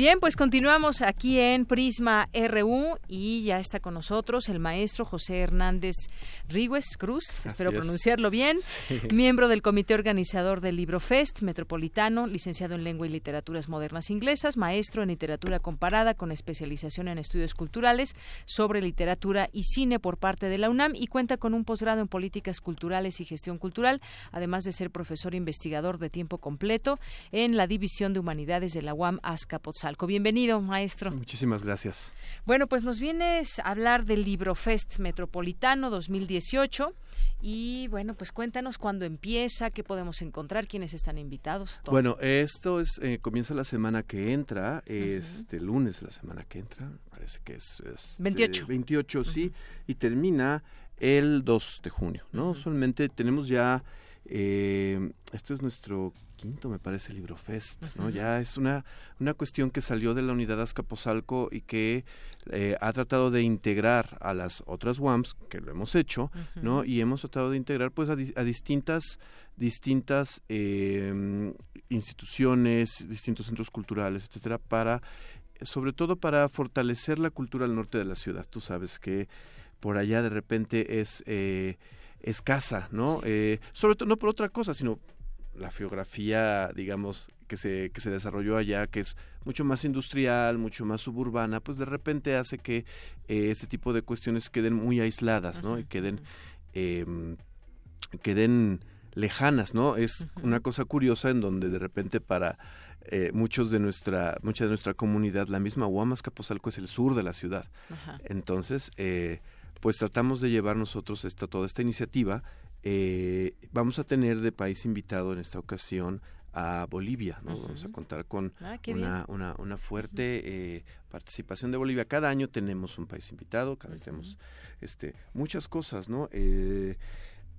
Bien, pues continuamos aquí en Prisma RU y ya está con nosotros el maestro José Hernández Ríguez Cruz, espero pronunciarlo bien, miembro del comité organizador del Libro Fest Metropolitano, licenciado en Lengua y Literaturas Modernas Inglesas, maestro en literatura comparada con especialización en estudios culturales sobre literatura y cine por parte de la UNAM y cuenta con un posgrado en políticas culturales y gestión cultural, además de ser profesor investigador de tiempo completo en la División de Humanidades de la UAM Azcapotzalco. Bienvenido, maestro. Muchísimas gracias. Bueno, pues nos vienes a hablar del Libro Fest Metropolitano 2018 y bueno, pues cuéntanos cuándo empieza, qué podemos encontrar, quiénes están invitados. Bueno, esto es eh, comienza la semana que entra, este lunes la semana que entra, parece que es, 28. 28, sí, y termina el 2 de junio, ¿no? Solamente tenemos ya eh, esto es nuestro quinto, me parece, Libro Fest, ¿no? Ya es una, una cuestión que salió de la unidad Azcapotzalco y que eh, ha tratado de integrar a las otras WAMs, que lo hemos hecho, ¿no? Y hemos tratado de integrar, pues, a, distintas, distintas eh, instituciones, distintos centros culturales, etcétera, para, sobre todo para fortalecer la cultura al norte de la ciudad. Tú sabes que por allá de repente es... Eh, escasa, ¿no? Eh, sobre todo no por otra cosa, sino la geografía, digamos, que se, que se desarrolló allá, que es mucho más industrial, mucho más suburbana, pues de repente hace que eh, este tipo de cuestiones queden muy aisladas, ¿no? Y queden, em, queden lejanas, ¿no? Es una cosa curiosa en donde de repente para eh, muchos de nuestra, mucha de nuestra comunidad, la misma Huamas Capozalco es el sur de la ciudad. Entonces, eh, pues tratamos de llevar nosotros esta, toda esta iniciativa. Eh, vamos a tener de país invitado en esta ocasión a Bolivia, ¿no? Vamos a contar con ah, una, una, una, fuerte eh, participación de Bolivia. Cada año tenemos un país invitado, cada año tenemos este, muchas cosas, ¿no? Eh,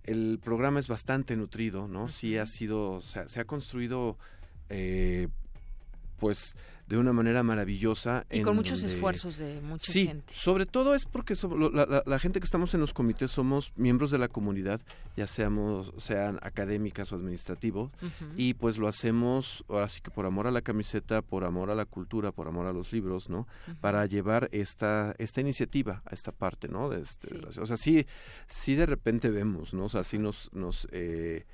el programa es bastante nutrido, ¿no? Sí ha sido, o sea, se ha construido, pues, de una manera maravillosa. Y con muchos esfuerzos de mucha sí, gente. Sobre todo es porque la, gente que estamos en los comités somos miembros de la comunidad, ya seamos, sean académicas o administrativos, y pues lo hacemos ahora sí que por amor a la camiseta, por amor a la cultura, por amor a los libros, ¿no? Para llevar esta, esta iniciativa a esta parte, ¿no? De este, O sea, sí, sí de repente vemos, ¿no? O sea, sí nos, nos eh,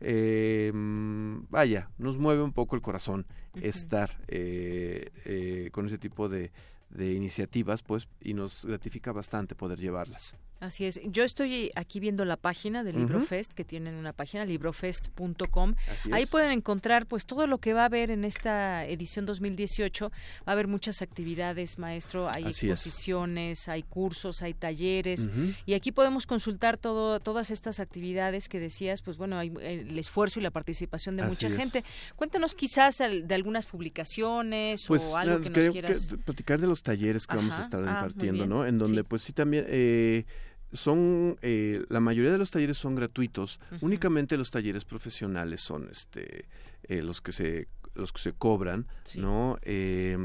eh, vaya, nos mueve un poco el corazón estar eh, eh, con ese tipo de, de iniciativas, pues, y nos gratifica bastante poder llevarlas. Así es. Yo estoy aquí viendo la página del LibroFest, que tienen una página, librofest.com. Ahí pueden encontrar pues todo lo que va a haber en esta edición 2018. Va a haber muchas actividades, maestro. Hay exposiciones, hay cursos, hay talleres. Y aquí podemos consultar todo, todas estas actividades que decías, pues bueno, hay el esfuerzo y la participación de mucha gente. Cuéntanos quizás de algunas publicaciones pues, o algo que nos quieras... platicar de los talleres que vamos a estar ah, impartiendo, ¿no? En donde pues sí también... Eh, son eh, la mayoría de los talleres son gratuitos. Únicamente los talleres profesionales son este eh, los que se los que se cobran no eh,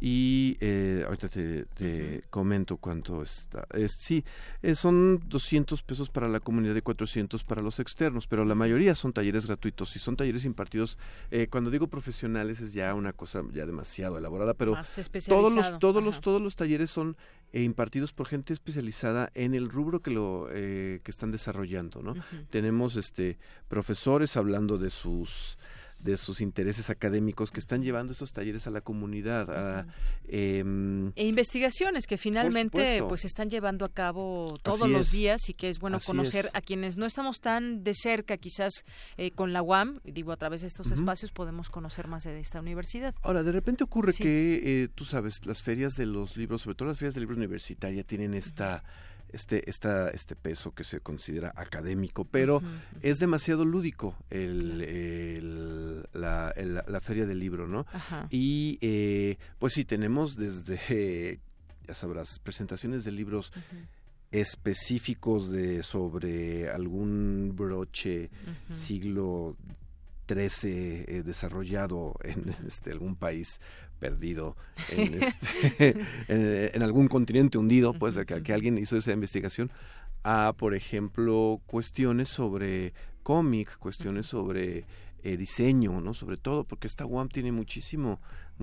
y eh, ahorita te, comento cuánto está. sí, eh, son 200 pesos para la comunidad y 400 para los externos, pero la mayoría son talleres gratuitos y son talleres impartidos. Eh, cuando digo profesionales es ya una cosa ya demasiado elaborada, pero todos los todos los todos los talleres son eh, impartidos por gente especializada en el rubro que lo que están desarrollando, ¿no? Tenemos este profesores hablando de sus de sus intereses académicos que están llevando estos talleres a la comunidad. Em, e investigaciones que finalmente pues están llevando a cabo todos los días y que es bueno conocer a quienes no estamos tan de cerca quizás eh, con la UAM, digo a través de estos espacios podemos conocer más de esta universidad. Ahora, de repente ocurre que, eh, tú sabes, las ferias de los libros, sobre todo las ferias de libros universitarias, tienen esta este, esta, este peso que se considera académico, pero es demasiado lúdico el, la, la, feria del libro, ¿no? Y eh, pues sí, tenemos desde, ya sabrás, presentaciones de libros específicos de sobre algún broche siglo XIII eh, desarrollado en este, algún país perdido en, este, en, algún continente hundido, pues que, que, alguien hizo esa investigación, a, por ejemplo, cuestiones sobre cómic, cuestiones sobre eh, diseño, ¿no? Sobre todo, porque esta UAM tiene muchísimo,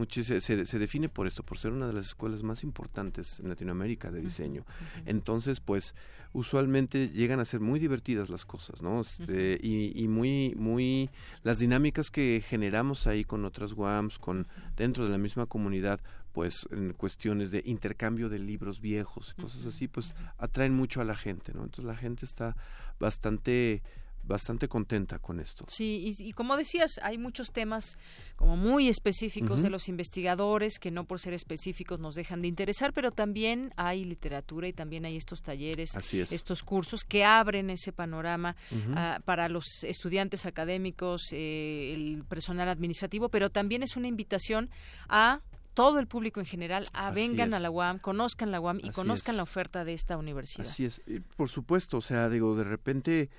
se, se, define por esto, por ser una de las escuelas más importantes en Latinoamérica de diseño. Entonces, pues, usualmente llegan a ser muy divertidas las cosas, ¿no? Este, y, muy, muy, las dinámicas que generamos ahí con otras WAMs, con dentro de la misma comunidad, pues en cuestiones de intercambio de libros viejos, cosas así, pues atraen mucho a la gente, ¿no? Entonces la gente está bastante bastante contenta con esto. Sí, y, como decías, hay muchos temas como muy específicos de los investigadores que no por ser específicos nos dejan de interesar, pero también hay literatura y también hay estos talleres, estos cursos que abren ese panorama ah, para los estudiantes académicos, eh, el personal administrativo, pero también es una invitación a todo el público en general a vengan a la UAM, conozcan la UAM y conozcan la oferta de esta universidad. Así es, por supuesto, o sea, digo, de repente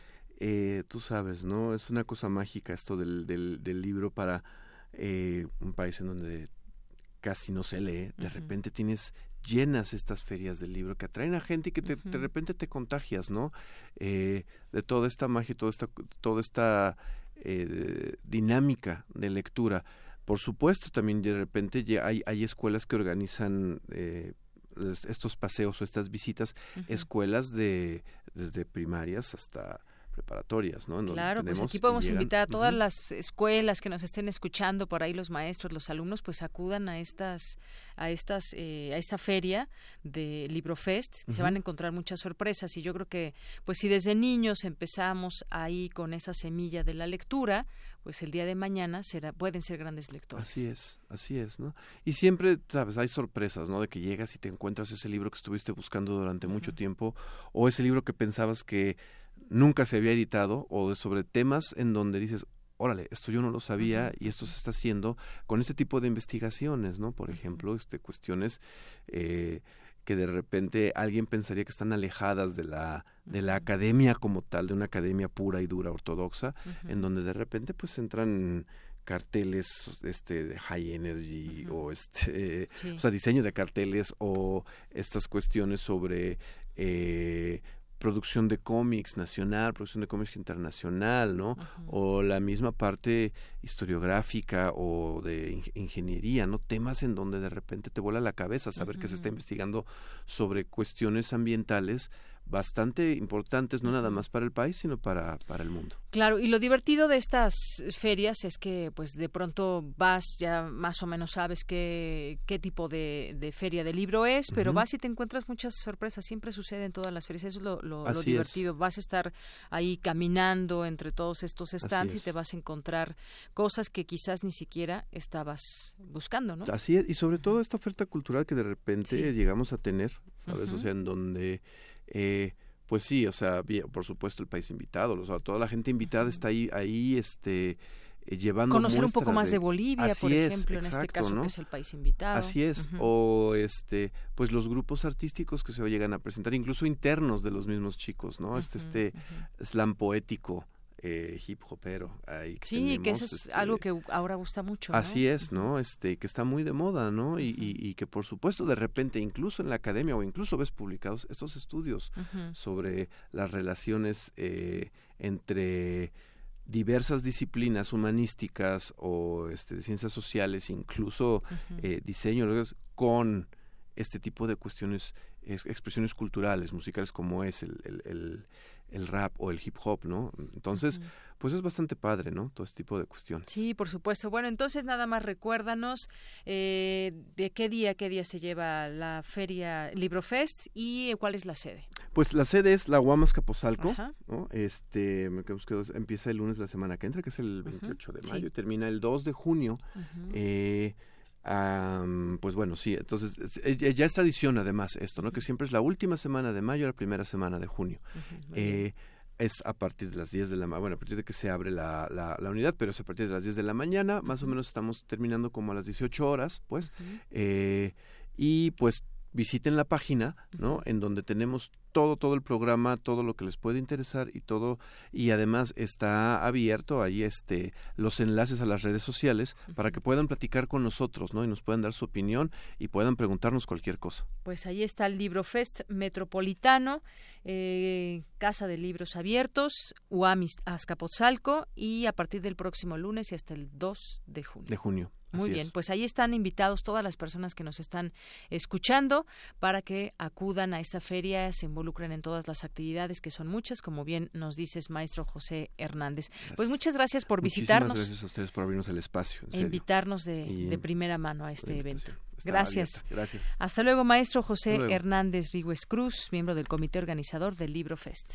eh, tú sabes, ¿no? Es una cosa mágica esto del, del, libro para eh, un país en donde casi no se lee. De repente tienes llenas estas ferias del libro que atraen a gente y que de repente te contagias, ¿no? Eh, de toda esta magia, toda esta, toda esta dinámica de lectura. Por supuesto, también de repente hay, hay escuelas que organizan estos paseos o estas visitas, escuelas de desde primarias hasta preparatorias, ¿no? claro, pues aquí podemos invitar a todas las escuelas que nos estén escuchando, por ahí los maestros, los alumnos, pues acudan a estas, a estas, eh, a esta feria de Librofest, se van a encontrar muchas sorpresas y yo creo que, pues si desde niños empezamos ahí con esa semilla de la lectura, pues el día de mañana será, pueden ser grandes lectores. Así es, así es, ¿no? Y siempre, sabes, hay sorpresas, ¿no? De que llegas y te encuentras ese libro que estuviste buscando durante mucho tiempo o ese libro que pensabas que nunca se había editado o sobre temas en donde dices, órale, esto yo no lo sabía y esto se está haciendo con este tipo de investigaciones, ¿no? Por ejemplo, este, cuestiones eh, que de repente alguien pensaría que están alejadas de la, de la academia como tal, de una academia pura y dura ortodoxa, en donde de repente pues entran carteles este de high energy o este o sea diseño de carteles o estas cuestiones sobre eh, producción de cómics nacional, producción de cómics internacional, ¿no? O la misma parte historiográfica o de ingeniería, ¿no? Temas en donde de repente te vuela la cabeza saber que se está investigando sobre cuestiones ambientales bastante importantes, no nada más para el país, sino para, para el mundo. Claro, y lo divertido de estas ferias es que pues de pronto vas, ya más o menos sabes qué, qué tipo de, feria de libro es, pero vas y te encuentras muchas sorpresas, siempre sucede en todas las ferias, eso es lo, lo, divertido, vas a estar ahí caminando entre todos estos stands y te vas a encontrar cosas que quizás ni siquiera estabas buscando, ¿no? Así es, y sobre todo esta oferta cultural que de repente llegamos a tener, ¿sabes? O sea, en donde eh, pues sí, o sea, por supuesto el país invitado, o sea, toda la gente invitada está ahí, ahí, este, eh, llevando conocer un poco más de, Bolivia, por ejemplo, en este caso que es el país invitado. Así es, o este, pues los grupos artísticos que se llegan a presentar, incluso internos de los mismos chicos, ¿no? este, este slam poético eh, hip hopero. Ahí sí, que eso es algo este, que ahora gusta mucho. Así es, ¿no? Este, que está muy de moda, ¿no? y, y, que por supuesto de repente, incluso en la academia o incluso ves publicados estos estudios sobre las relaciones eh, entre diversas disciplinas humanísticas o este, ciencias sociales, incluso eh, diseño, con este tipo de cuestiones, expresiones culturales, musicales como es el, el el rap o el hip hop, ¿no? Entonces, pues es bastante padre, ¿no? Todo este tipo de cuestiones. Sí, por supuesto. Bueno, entonces nada más recuérdanos eh, de qué día, qué día se lleva la feria Librofest y cuál es la sede. Pues la sede es la Guamas Capozalco, ¿no? Este, empieza el lunes de la semana que entra, que es el 28 de mayo, y termina el 2 de junio. eh, pues bueno, sí, entonces ya es tradición además esto, ¿no? Que siempre es la última semana de mayo, la primera semana de junio. eh, es a partir de las 10 de la mañana, bueno, a partir de que se abre la, la, unidad, pero es a partir de las 10 de la mañana, más o menos estamos terminando como a las 18 horas, pues, eh, y pues visiten la página, ¿no? En donde tenemos todo, todo el programa, todo lo que les puede interesar y todo, y además está abierto ahí este, los enlaces a las redes sociales para que puedan platicar con nosotros, ¿no? Y nos puedan dar su opinión y puedan preguntarnos cualquier cosa. Pues ahí está el Libro Fest Metropolitano, eh, Casa de Libros Abiertos, UAMIS Azcapotzalco, y a partir del próximo lunes y hasta el 2 de junio. De junio. Muy bien, pues ahí están invitados todas las personas que nos están escuchando para que acudan a esta feria, se involucren en todas las actividades, que son muchas, como bien nos dices, maestro José Hernández. Pues muchas gracias por visitarnos. Gracias a ustedes por abrirnos el espacio. E invitarnos de, primera mano a este evento. Gracias. Gracias. Hasta luego, maestro José Hernández Ríguez Cruz, miembro del comité organizador del Libro Fest.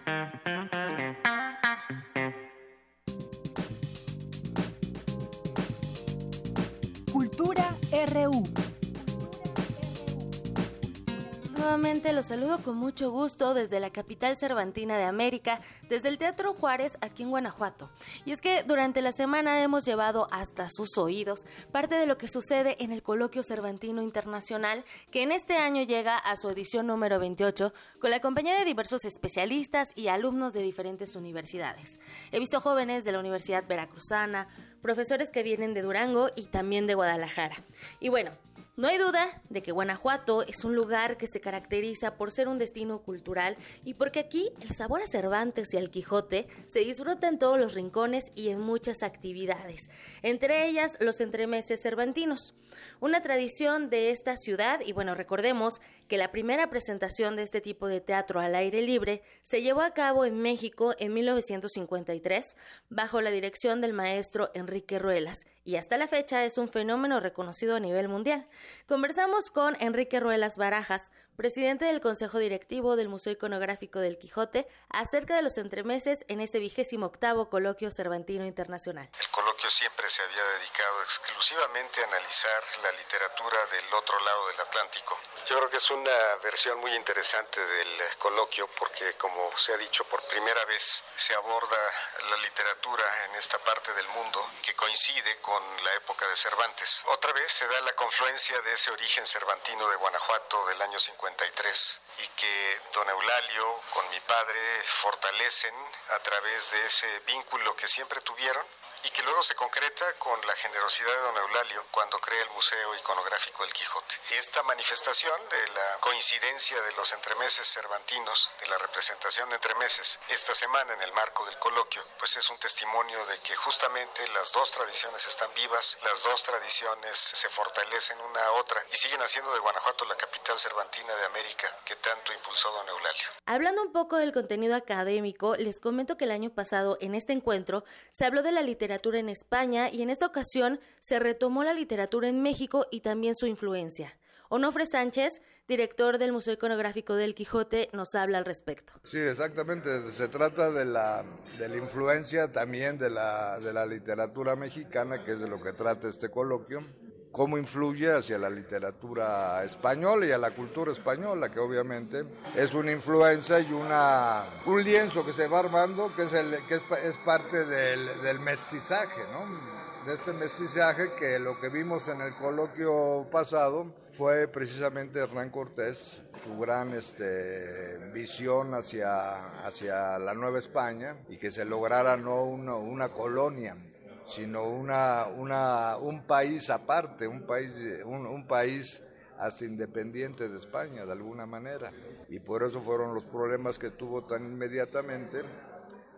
Nuevamente los saludo con mucho gusto desde la capital cervantina de América, desde el Teatro Juárez aquí en Guanajuato. Y es que durante la semana hemos llevado hasta sus oídos parte de lo que sucede en el Coloquio Cervantino Internacional, que en este año llega a su edición número 28 con la compañía de diversos especialistas y alumnos de diferentes universidades. He visto jóvenes de la Universidad Veracruzana, profesores que vienen de Durango y también de Guadalajara. Y bueno, no hay duda de que Guanajuato es un lugar que se caracteriza por ser un destino cultural y porque aquí el sabor a Cervantes y al Quijote se disfruta en todos los rincones y en muchas actividades, entre ellas los entremeses cervantinos, una tradición de esta ciudad. Y bueno, recordemos que la primera presentación de este tipo de teatro al aire libre se llevó a cabo en México en 1953 bajo la dirección del maestro Enrique Ruelas y hasta la fecha es un fenómeno reconocido a nivel mundial. Conversamos con Enrique Ruelas Barajas, presidente del Consejo Directivo del Museo Iconográfico del Quijote, acerca de los entremeses en este vigésimo octavo Coloquio Cervantino Internacional. El coloquio siempre se había dedicado exclusivamente a analizar la literatura del otro lado del Atlántico. Yo creo que es una versión muy interesante del coloquio porque, como se ha dicho, por primera vez se aborda la literatura en esta parte del mundo que coincide con la época de Cervantes. Otra vez se da la confluencia de ese origen cervantino de Guanajuato del año 50 y que don Eulalio con mi padre fortalecen a través de ese vínculo que siempre tuvieron y que luego se concreta con la generosidad de don Eulalio cuando crea el Museo Iconográfico del Quijote. Esta manifestación de la coincidencia de los entremeses cervantinos, de la representación de entremeses, esta semana en el marco del coloquio, pues es un testimonio de que justamente las dos tradiciones están vivas, las dos tradiciones se fortalecen una a otra y siguen haciendo de Guanajuato la capital cervantina de América que tanto impulsó don Eulalio. Hablando un poco del contenido académico, les comento que el año pasado en este encuentro se habló de la literatura en España y en esta ocasión se retomó la literatura en México y también su influencia. Onofre Sánchez, director del Museo Iconográfico del Quijote, nos habla al respecto. Sí, exactamente. Se trata de la, de la influencia también de la, de la literatura mexicana, que es de lo que trata este coloquio cómo influye hacia la literatura española y a la cultura española, que obviamente es una influencia y una, un lienzo que se va armando, que es, el, que es, parte del, del mestizaje, ¿no? de este mestizaje que lo que vimos en el coloquio pasado fue precisamente Hernán Cortés, su gran este, visión hacia, hacia la Nueva España y que se lograra no una, una colonia, sino una, una, un país aparte, un país, un, un país hasta independiente de España de alguna manera. Y por eso fueron los problemas que tuvo tan inmediatamente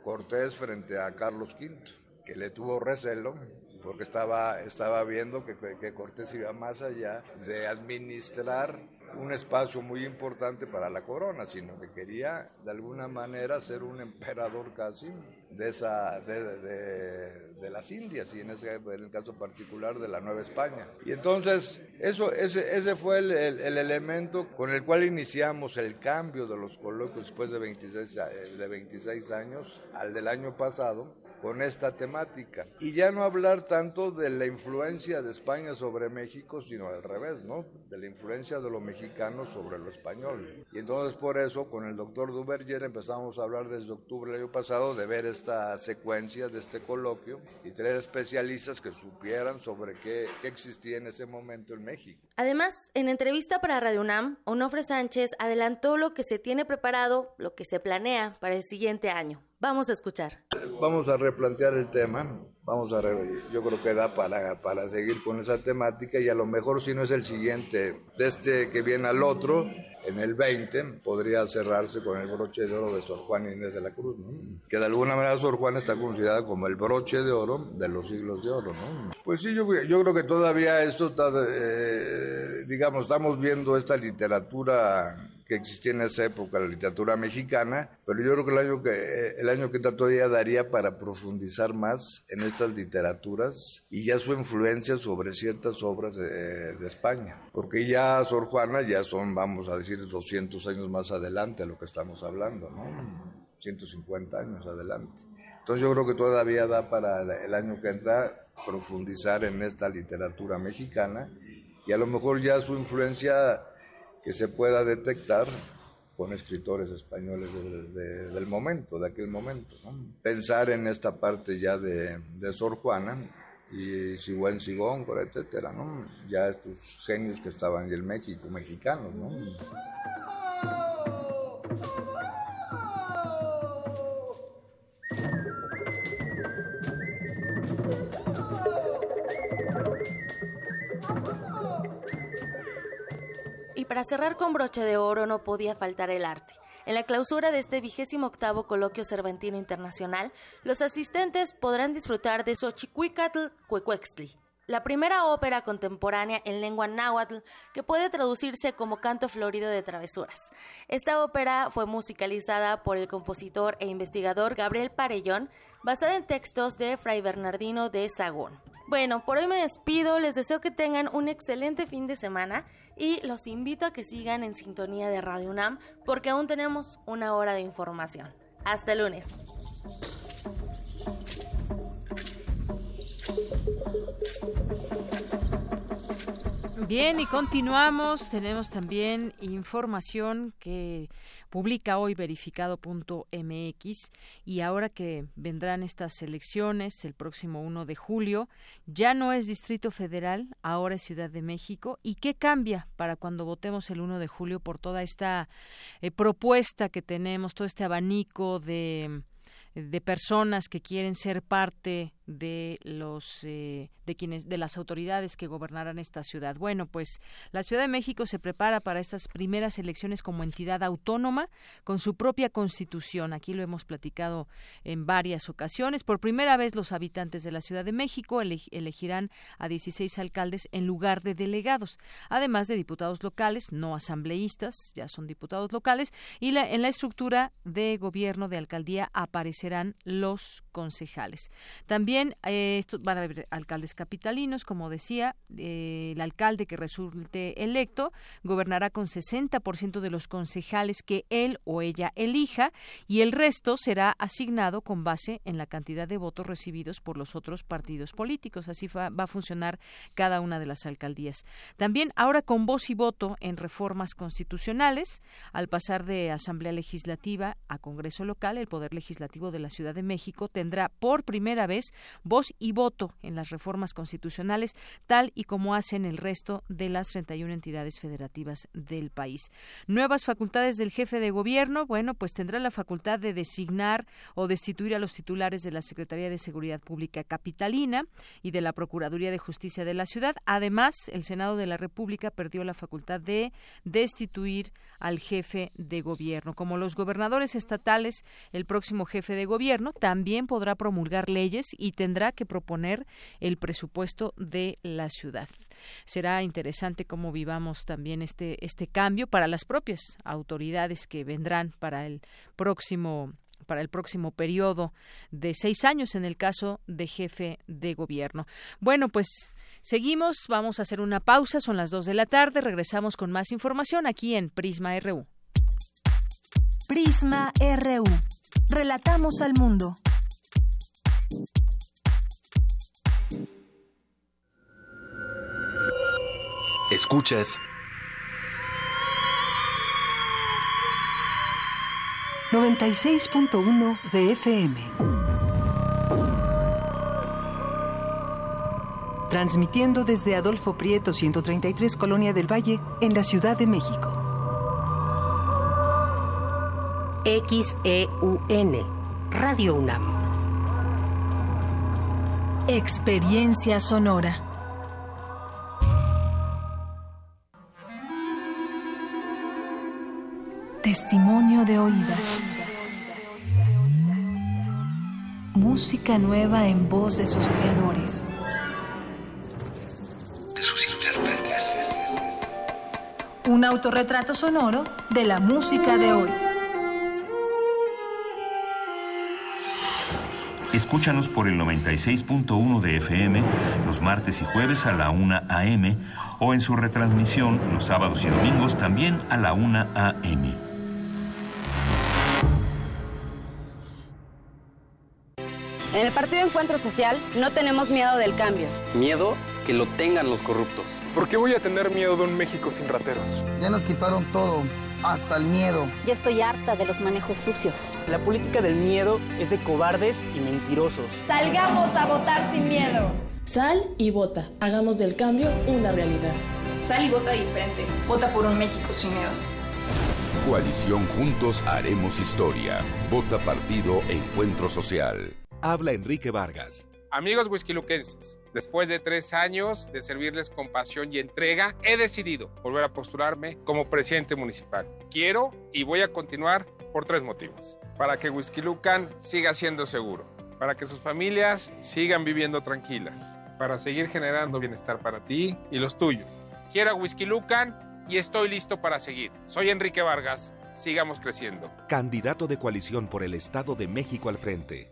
Cortés frente a Carlos V, que le tuvo recelo porque estaba, estaba viendo que, que Cortés iba más allá de administrar un espacio muy importante para la corona, sino que quería de alguna manera ser un emperador casi de, esa, de, de, de las Indias y en, ese, en el caso particular de la Nueva España. Y entonces eso, ese, ese fue el, el, el, elemento con el cual iniciamos el cambio de los coloquios después de 26, de 26 años al del año pasado con esta temática. Y ya no hablar tanto de la influencia de España sobre México, sino al revés, ¿no? De la influencia de los mexicanos sobre lo español. Y entonces por eso con el doctor Duverger empezamos a hablar desde octubre del año pasado de ver esta secuencia de este coloquio y traer especialistas que supieran sobre qué, qué existía en ese momento en México. Además, en entrevista para Radio UNAM, Onofre Sánchez adelantó lo que se tiene preparado, lo que se planea para el siguiente año. Vamos a escuchar. Vamos a replantear el tema. Vamos a re, yo creo que da para, para seguir con esa temática y a lo mejor si no es el siguiente, de este que viene al otro, en el 20, podría cerrarse con el broche de oro de Sor Juana Inés de la Cruz, ¿no? que de alguna manera Sor Juana está considerada como el broche de oro de los siglos de oro. ¿no? Pues sí, yo, yo creo que todavía esto está, eh, digamos, estamos viendo esta literatura existía en esa época, la literatura mexicana, pero yo creo que el año que, el año que todavía daría para profundizar más en estas literaturas y ya su influencia sobre ciertas obras de, de España, porque ya Sor Juana ya son, vamos a decir, 200 años más adelante a lo que estamos hablando, ¿no? 150 años adelante. Entonces yo creo que todavía da para el año que entra profundizar en esta literatura mexicana y a lo mejor ya su influencia que se pueda detectar con escritores españoles de, de, del momento, de aquel momento. ¿no? Pensar en esta parte ya de, de Sor Juana y Sigüen Sigón, etcétera, ¿no? Ya estos genios que estaban en el México, mexicanos, ¿no? Para cerrar con broche de oro no podía faltar el arte. En la clausura de este vigésimo octavo coloquio cervantino internacional, los asistentes podrán disfrutar de Xochicuicatl Cuecuextli, la primera ópera contemporánea en lengua náhuatl que puede traducirse como canto florido de travesuras. Esta ópera fue musicalizada por el compositor e investigador Gabriel Parellón, basada en textos de Fray Bernardino de Sagún. Bueno, por hoy me despido, les deseo que tengan un excelente fin de semana y los invito a que sigan en sintonía de Radio UNAM porque aún tenemos una hora de información. Hasta el lunes. Bien, y continuamos. Tenemos también información que publica hoy verificado.mx y ahora que vendrán estas elecciones el próximo 1 de julio, ya no es Distrito Federal, ahora es Ciudad de México. ¿Y qué cambia para cuando votemos el 1 de julio por toda esta eh, propuesta que tenemos, todo este abanico de de personas que quieren ser parte de los eh, de quienes de las autoridades que gobernarán esta ciudad. Bueno, pues la Ciudad de México se prepara para estas primeras elecciones como entidad autónoma con su propia constitución. Aquí lo hemos platicado en varias ocasiones. Por primera vez los habitantes de la Ciudad de México elegirán a 16 alcaldes en lugar de delegados, además de diputados locales, no asambleístas, ya son diputados locales, y en la estructura de gobierno de alcaldía aparecerán los concejales. También eh, van a haber alcaldes capitalinos, como decía, eh, el alcalde que resulte electo gobernará con 60% de los concejales que él o ella elija y el resto será asignado con base en la cantidad de votos recibidos por los otros partidos políticos. Así va, va a funcionar cada una de las alcaldías. También ahora con voz y voto en reformas constitucionales, al pasar de Asamblea Legislativa a Congreso Local, el Poder Legislativo de la Ciudad de México tendrá por primera vez voz y voto en las reformas constitucionales, tal y como hacen el resto de las 31 entidades federativas del país. Nuevas facultades del jefe de gobierno, bueno, pues tendrá la facultad de designar o destituir a los titulares de la Secretaría de Seguridad Pública Capitalina y de la Procuraduría de Justicia de la ciudad. Además, el Senado de la República perdió la facultad de destituir al jefe de gobierno. Como los gobernadores estatales, el próximo jefe de gobierno también podrá promulgar leyes y tendrá que proponer el presupuesto de la ciudad. Será interesante cómo vivamos también este, este cambio para las propias autoridades que vendrán para el próximo para el próximo periodo de seis años en el caso de jefe de gobierno. Bueno, pues seguimos, vamos a hacer una pausa, son las dos de la tarde, regresamos con más información aquí en Prisma RU. Prisma RU. Relatamos al mundo. Escuchas 96.1 de FM. Transmitiendo desde Adolfo Prieto 133 Colonia del Valle en la Ciudad de México. XEUN Radio UNAM. Experiencia sonora. Testimonio de oídas. Música nueva en voz de sus creadores. De sus intérpretes. Un autorretrato sonoro de la música de hoy. Escúchanos por el 96.1 de FM los martes y jueves a la 1 a.m. o en su retransmisión los sábados y domingos también a la 1 a.m. En el Partido Encuentro Social no tenemos miedo del cambio. Miedo que lo tengan los corruptos. ¿Por qué voy a tener miedo de un México sin rateros? Ya nos quitaron todo, hasta el miedo. Ya estoy harta de los manejos sucios. La política del miedo es de cobardes y mentirosos. Salgamos a votar sin miedo. Sal y vota. Hagamos del cambio una realidad. Sal y vota diferente. Vota por un México sin miedo. Coalición Juntos Haremos Historia. Vota Partido Encuentro Social habla Enrique Vargas. Amigos whiskyluquenses, después de tres años de servirles con pasión y entrega, he decidido volver a postularme como presidente municipal. Quiero y voy a continuar por tres motivos. Para que Whisky siga siendo seguro, para que sus familias sigan viviendo tranquilas, para seguir generando bienestar para ti y los tuyos. Quiero a Whisky y estoy listo para seguir. Soy Enrique Vargas. Sigamos creciendo. Candidato de coalición por el Estado de México al frente.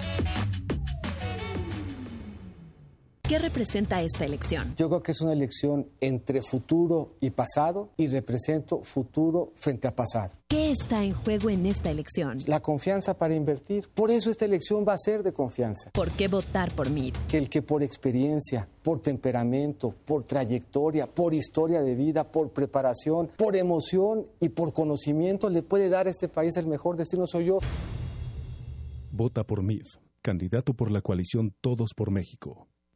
¿Qué representa esta elección? Yo creo que es una elección entre futuro y pasado y represento futuro frente a pasado. ¿Qué está en juego en esta elección? La confianza para invertir. Por eso esta elección va a ser de confianza. ¿Por qué votar por mí? Que el que por experiencia, por temperamento, por trayectoria, por historia de vida, por preparación, por emoción y por conocimiento le puede dar a este país el mejor destino soy yo. Vota por MIF, candidato por la coalición Todos por México.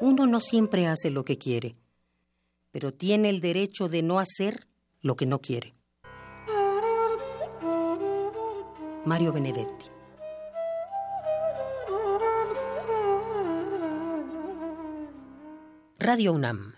Uno no siempre hace lo que quiere, pero tiene el derecho de no hacer lo que no quiere. Mario Benedetti. Radio UNAM.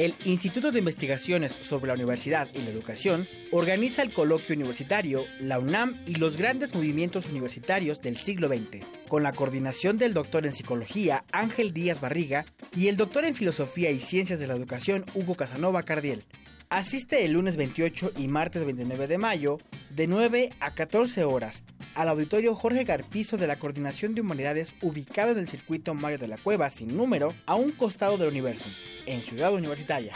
El Instituto de Investigaciones sobre la Universidad y la Educación organiza el coloquio universitario La UNAM y los grandes movimientos universitarios del siglo XX, con la coordinación del doctor en psicología Ángel Díaz Barriga y el doctor en filosofía y ciencias de la educación Hugo Casanova Cardiel. Asiste el lunes 28 y martes 29 de mayo de 9 a 14 horas al auditorio Jorge Garpizo de la Coordinación de Humanidades ubicado en el circuito Mario de la Cueva sin número a un costado del universo, en Ciudad Universitaria.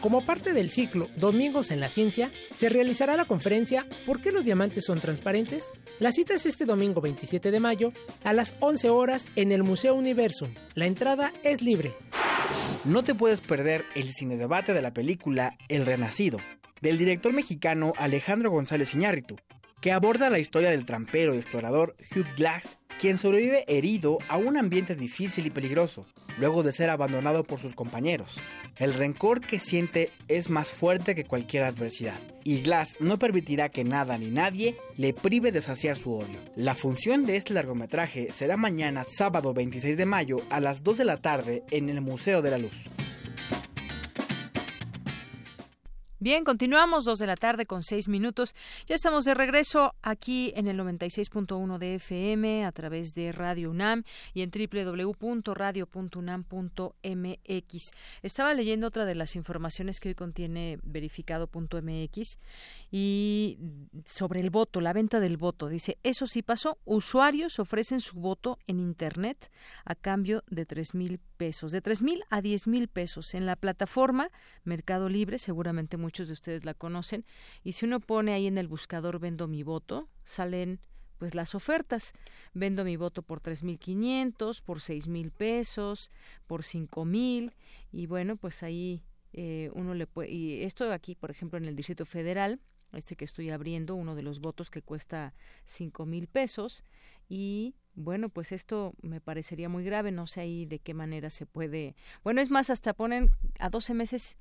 Como parte del ciclo Domingos en la Ciencia, se realizará la conferencia ¿Por qué los diamantes son transparentes? La cita es este domingo 27 de mayo a las 11 horas en el Museo Universum. La entrada es libre. No te puedes perder el cinedebate de la película El Renacido, del director mexicano Alejandro González Iñárritu, que aborda la historia del trampero y explorador Hugh Glass, quien sobrevive herido a un ambiente difícil y peligroso, luego de ser abandonado por sus compañeros. El rencor que siente es más fuerte que cualquier adversidad, y Glass no permitirá que nada ni nadie le prive de saciar su odio. La función de este largometraje será mañana sábado 26 de mayo a las 2 de la tarde en el Museo de la Luz. Bien, continuamos dos de la tarde con seis minutos. Ya estamos de regreso aquí en el 96.1 de FM a través de Radio UNAM y en www.radio.unam.mx. Estaba leyendo otra de las informaciones que hoy contiene verificado.mx y sobre el voto, la venta del voto. Dice, eso sí pasó, usuarios ofrecen su voto en Internet a cambio de tres mil pesos, de tres mil a diez mil pesos en la plataforma Mercado Libre, seguramente muchos de ustedes la conocen, y si uno pone ahí en el buscador vendo mi voto, salen pues las ofertas. Vendo mi voto por tres mil quinientos, por seis mil pesos, por cinco mil, y bueno, pues ahí eh, uno le puede, y esto aquí, por ejemplo, en el Distrito Federal, este que estoy abriendo, uno de los votos que cuesta cinco mil pesos, y bueno, pues esto me parecería muy grave, no sé ahí de qué manera se puede. Bueno, es más, hasta ponen a 12 meses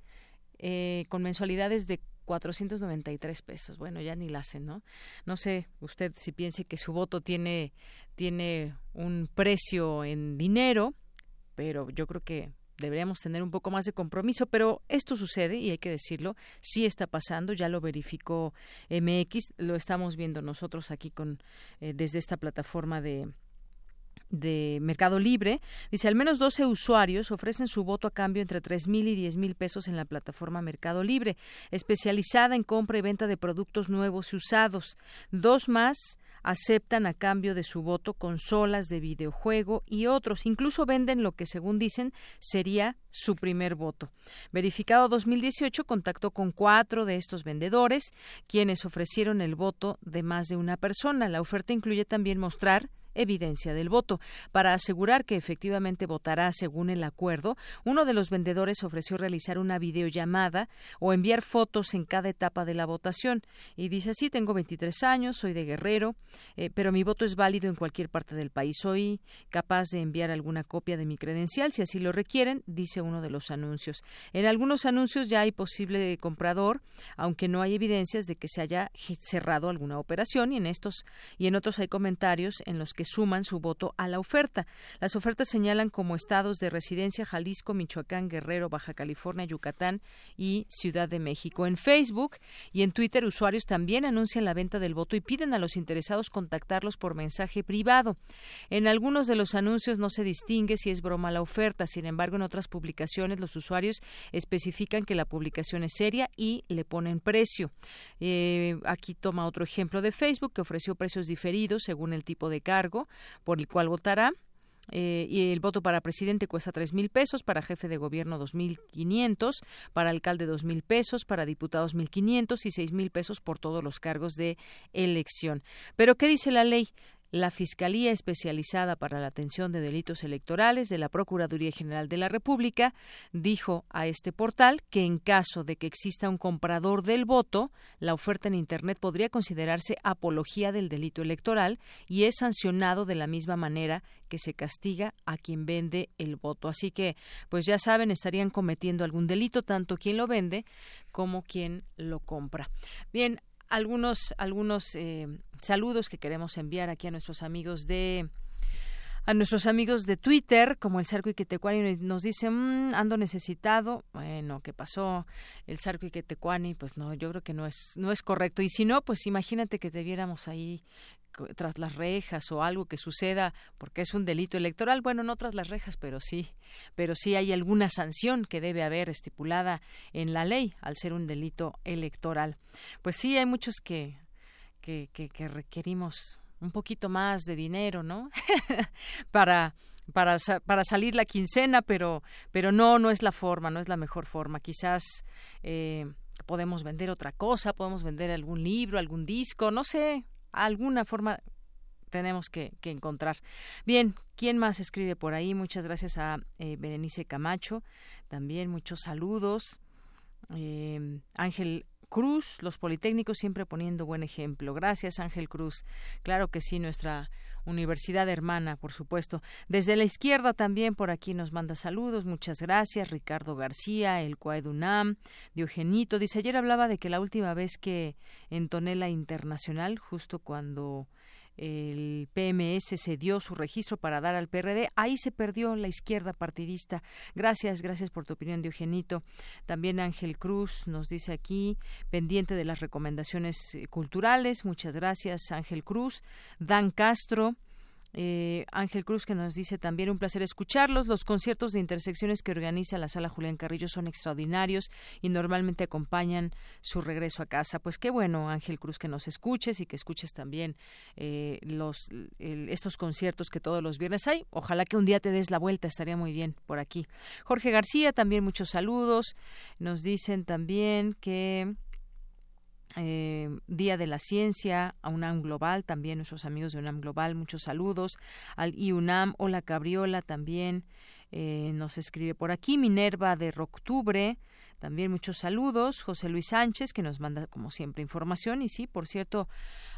eh, con mensualidades de 493 pesos. Bueno, ya ni la hacen, ¿no? No sé usted si piense que su voto tiene, tiene un precio en dinero, pero yo creo que deberíamos tener un poco más de compromiso, pero esto sucede y hay que decirlo, sí está pasando, ya lo verificó MX, lo estamos viendo nosotros aquí con eh, desde esta plataforma de de Mercado Libre, dice al menos 12 usuarios ofrecen su voto a cambio entre tres mil y diez mil pesos en la plataforma Mercado Libre, especializada en compra y venta de productos nuevos y usados. Dos más aceptan a cambio de su voto consolas de videojuego y otros. Incluso venden lo que, según dicen, sería su primer voto. Verificado 2018 contactó con cuatro de estos vendedores, quienes ofrecieron el voto de más de una persona. La oferta incluye también mostrar evidencia del voto. Para asegurar que efectivamente votará según el acuerdo, uno de los vendedores ofreció realizar una videollamada o enviar fotos en cada etapa de la votación. Y dice así, tengo 23 años, soy de Guerrero, eh, pero mi voto es válido en cualquier parte del país. Soy capaz de enviar alguna copia de mi credencial si así lo requieren, dice uno de los anuncios. En algunos anuncios ya hay posible comprador, aunque no hay evidencias de que se haya cerrado alguna operación y en estos y en otros hay comentarios en los que suman su voto a la oferta. Las ofertas señalan como estados de residencia Jalisco, Michoacán, Guerrero, Baja California, Yucatán y Ciudad de México. En Facebook y en Twitter usuarios también anuncian la venta del voto y piden a los interesados contactarlos por mensaje privado. En algunos de los anuncios no se distingue si es broma la oferta, sin embargo en otras publicaciones los usuarios especifican que la publicación es seria y le ponen precio. Eh, aquí toma otro ejemplo de Facebook que ofreció precios diferidos según el tipo de cargo por el cual votará. Eh, y el voto para presidente cuesta tres mil pesos, para jefe de gobierno dos mil quinientos, para alcalde dos mil pesos, para diputados mil quinientos y seis mil pesos por todos los cargos de elección. Pero ¿qué dice la ley? La Fiscalía Especializada para la Atención de Delitos Electorales de la Procuraduría General de la República dijo a este portal que en caso de que exista un comprador del voto, la oferta en Internet podría considerarse apología del delito electoral y es sancionado de la misma manera que se castiga a quien vende el voto. Así que, pues ya saben, estarían cometiendo algún delito tanto quien lo vende como quien lo compra. Bien, algunos algunos eh, saludos que queremos enviar aquí a nuestros amigos de a nuestros amigos de Twitter, como el Sarco Iquetecuani, nos dice, mmm, ando necesitado. Bueno, ¿qué pasó? El Sarco Iquetecuani, pues no, yo creo que no es, no es correcto. Y si no, pues imagínate que te viéramos ahí tras las rejas o algo que suceda porque es un delito electoral. Bueno, no tras las rejas, pero sí, pero sí hay alguna sanción que debe haber estipulada en la ley al ser un delito electoral. Pues sí, hay muchos que, que, que, requerimos un poquito más de dinero, ¿no? para para, para salir la quincena, pero, pero no, no es la forma, no es la mejor forma. Quizás eh, podemos vender otra cosa, podemos vender algún libro, algún disco, no sé, alguna forma tenemos que, encontrar. Bien, ¿quién más escribe por ahí? Muchas gracias a eh, Berenice Camacho, también muchos saludos. Eh, Ángel Cruz, los Politécnicos siempre poniendo buen ejemplo. Gracias, Ángel Cruz. Claro que sí, nuestra Universidad Hermana, por supuesto. Desde la izquierda también por aquí nos manda saludos, muchas gracias. Ricardo García, el Cuaedunam, Diogenito, dice, ayer hablaba de que la última vez que entoné la internacional, justo cuando el PMS se dio su registro para dar al PRD. Ahí se perdió la izquierda partidista. Gracias, gracias por tu opinión, Diogenito. También Ángel Cruz nos dice aquí, pendiente de las recomendaciones eh, culturales. Muchas gracias, Ángel Cruz. Dan Castro. Eh, Ángel Cruz que nos dice también un placer escucharlos. Los conciertos de intersecciones que organiza la sala Julián Carrillo son extraordinarios y normalmente acompañan su regreso a casa. Pues qué bueno, Ángel Cruz, que nos escuches y que escuches también eh, los estos conciertos que todos los viernes hay. Ojalá que un día te des la vuelta, estaría muy bien por aquí. Jorge García, también muchos saludos. Nos dicen también que eh, Día de la Ciencia, a UNAM Global, también nuestros amigos de UNAM Global, muchos saludos, al IUNAM, hola Cabriola también eh, nos escribe por aquí, Minerva de Roctubre, también muchos saludos. José Luis Sánchez, que nos manda, como siempre, información. Y sí, por cierto,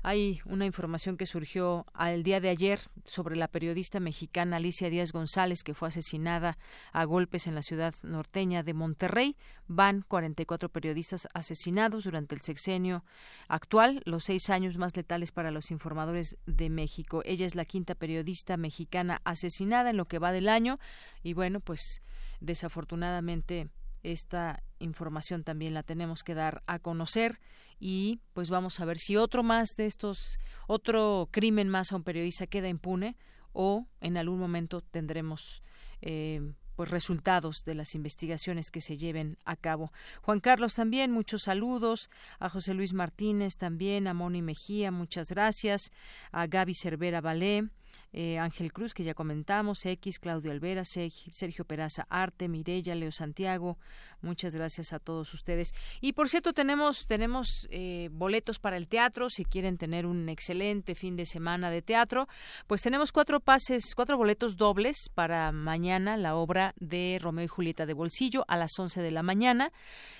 hay una información que surgió al día de ayer sobre la periodista mexicana Alicia Díaz González, que fue asesinada a golpes en la ciudad norteña de Monterrey. Van 44 periodistas asesinados durante el sexenio actual, los seis años más letales para los informadores de México. Ella es la quinta periodista mexicana asesinada en lo que va del año. Y bueno, pues desafortunadamente esta información también la tenemos que dar a conocer y pues vamos a ver si otro más de estos, otro crimen más a un periodista queda impune o en algún momento tendremos eh, pues resultados de las investigaciones que se lleven a cabo. Juan Carlos también, muchos saludos, a José Luis Martínez también, a Moni Mejía, muchas gracias, a Gaby Cervera Valé, eh, Ángel Cruz, que ya comentamos, X, Claudio Alvera, Sergio Peraza Arte, Mirella, Leo Santiago, muchas gracias a todos ustedes. Y por cierto, tenemos, tenemos eh, boletos para el teatro, si quieren tener un excelente fin de semana de teatro, pues tenemos cuatro pases, cuatro boletos dobles para mañana, la obra de Romeo y Julieta de Bolsillo a las 11 de la mañana,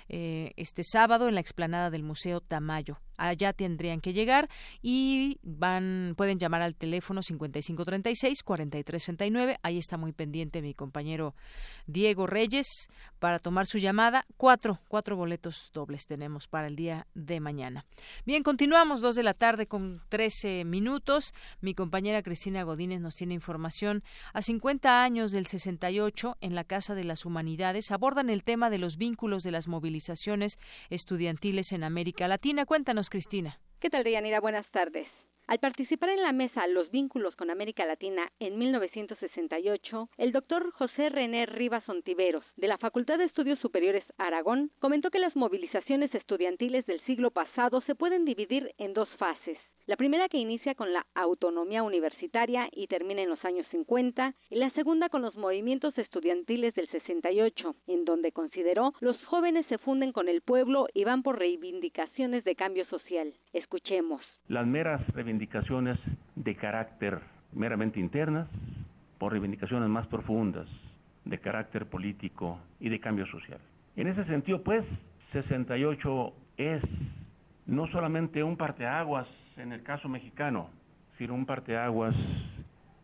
eh, este sábado en la explanada del Museo Tamayo allá tendrían que llegar y van pueden llamar al teléfono 5536 4369 ahí está muy pendiente mi compañero Diego Reyes para tomar su llamada cuatro cuatro boletos dobles tenemos para el día de mañana bien continuamos dos de la tarde con 13 minutos mi compañera Cristina Godínez nos tiene información a 50 años del 68 en la Casa de las Humanidades abordan el tema de los vínculos de las movilizaciones estudiantiles en América Latina cuéntanos Cristina. ¿Qué tal, Deyanira? Buenas tardes. Al participar en la mesa Los vínculos con América Latina en 1968, el doctor José René Rivas Ontiveros, de la Facultad de Estudios Superiores Aragón, comentó que las movilizaciones estudiantiles del siglo pasado se pueden dividir en dos fases. La primera que inicia con la autonomía universitaria y termina en los años 50, y la segunda con los movimientos estudiantiles del 68, en donde consideró los jóvenes se funden con el pueblo y van por reivindicaciones de cambio social. Escuchemos. Las meras reivindicaciones de carácter meramente internas, por reivindicaciones más profundas de carácter político y de cambio social. En ese sentido, pues, 68 es no solamente un parteaguas en el caso mexicano, sino un parteaguas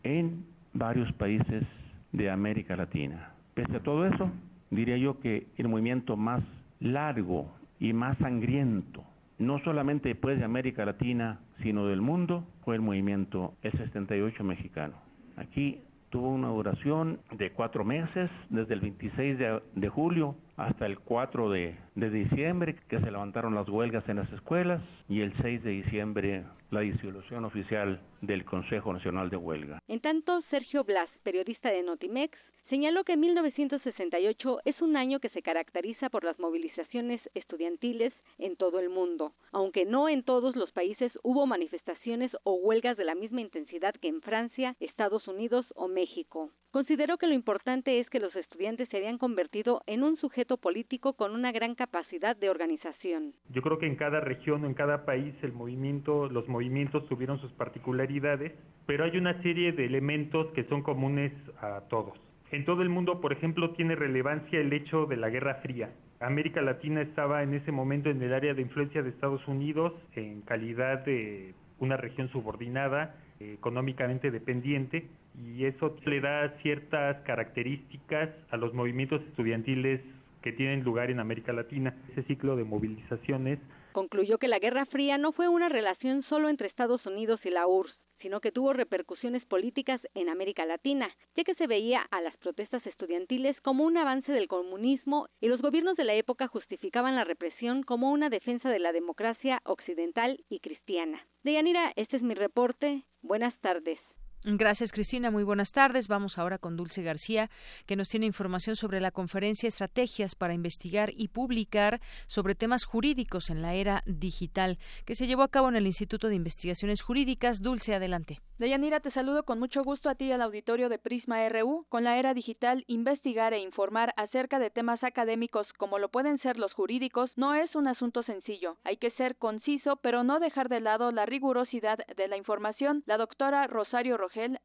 en varios países de América Latina. Pese a todo eso, diría yo que el movimiento más largo y más sangriento, no solamente después de América Latina, sino del mundo, fue el movimiento el 78 mexicano. Aquí tuvo una duración de cuatro meses, desde el 26 de, julio hasta el 4 de, diciembre, que se levantaron las huelgas en las escuelas, y el 6 de diciembre la disolución oficial del Consejo Nacional de Huelga. En tanto, Sergio Blas, periodista de Notimex, señaló que 1968 es un año que se caracteriza por las movilizaciones estudiantiles en todo el mundo, aunque no en todos los países hubo manifestaciones o huelgas de la misma intensidad que en Francia, Estados Unidos o México. Consideró que lo importante es que los estudiantes se habían convertido en un sujeto político con una gran capacidad de organización. Yo creo que en cada región o en cada país el movimiento, los movimientos tuvieron sus particularidades, pero hay una serie de elementos que son comunes a todos. En todo el mundo, por ejemplo, tiene relevancia el hecho de la Guerra Fría. América Latina estaba en ese momento en el área de influencia de Estados Unidos en calidad de una región subordinada, económicamente dependiente, y eso le da ciertas características a los movimientos estudiantiles que tienen lugar en América Latina. Ese ciclo de movilizaciones concluyó que la Guerra Fría no fue una relación solo entre Estados Unidos y la URSS, sino que tuvo repercusiones políticas en América Latina, ya que se veía a las protestas estudiantiles como un avance del comunismo y los gobiernos de la época justificaban la represión como una defensa de la democracia occidental y cristiana. Deyanira, este es mi reporte. Buenas tardes. Gracias, Cristina. Muy buenas tardes. Vamos ahora con Dulce García, que nos tiene información sobre la conferencia Estrategias para investigar y publicar sobre temas jurídicos en la era digital, que se llevó a cabo en el Instituto de Investigaciones Jurídicas. Dulce, adelante. Deyanira, te saludo con mucho gusto a ti y al auditorio de Prisma RU. Con la era digital, investigar e informar acerca de temas académicos como lo pueden ser los jurídicos no es un asunto sencillo. Hay que ser conciso, pero no dejar de lado la rigurosidad de la información. La doctora Rosario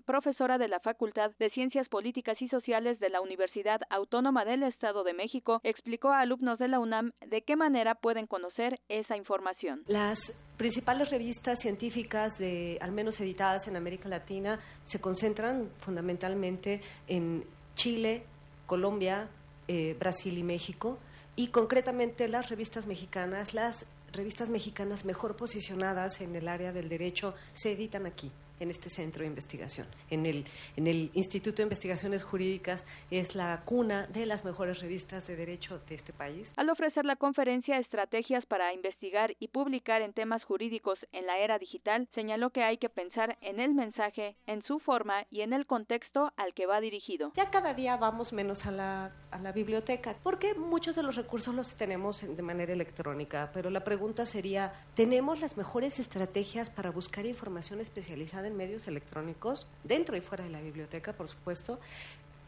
profesora de la Facultad de Ciencias Políticas y Sociales de la Universidad Autónoma del Estado de México, explicó a alumnos de la UNAM de qué manera pueden conocer esa información. Las principales revistas científicas, de, al menos editadas en América Latina, se concentran fundamentalmente en Chile, Colombia, eh, Brasil y México, y concretamente las revistas mexicanas, las revistas mexicanas mejor posicionadas en el área del derecho se editan aquí en este centro de investigación. En el, en el Instituto de Investigaciones Jurídicas es la cuna de las mejores revistas de derecho de este país. Al ofrecer la conferencia Estrategias para investigar y publicar en temas jurídicos en la era digital, señaló que hay que pensar en el mensaje, en su forma y en el contexto al que va dirigido. Ya cada día vamos menos a la, a la biblioteca, porque muchos de los recursos los tenemos de manera electrónica, pero la pregunta sería, ¿tenemos las mejores estrategias para buscar información especializada en medios electrónicos, dentro y fuera de la biblioteca, por supuesto?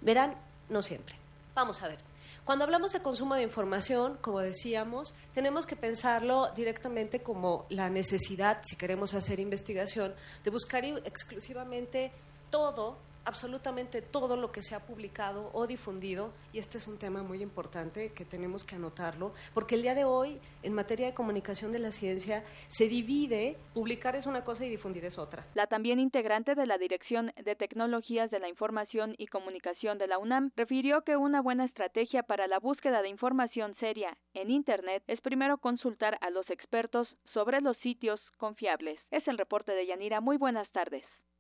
Verán, no siempre. Vamos a ver. Cuando hablamos de consumo de información, como decíamos, tenemos que pensarlo directamente como la necesidad, si queremos hacer investigación, de buscar exclusivamente todo absolutamente todo lo que se ha publicado o difundido, y este es un tema muy importante que tenemos que anotarlo, porque el día de hoy, en materia de comunicación de la ciencia, se divide, publicar es una cosa y difundir es otra. La también integrante de la Dirección de Tecnologías de la Información y Comunicación de la UNAM refirió que una buena estrategia para la búsqueda de información seria en Internet es primero consultar a los expertos sobre los sitios confiables. Es el reporte de Yanira. Muy buenas tardes.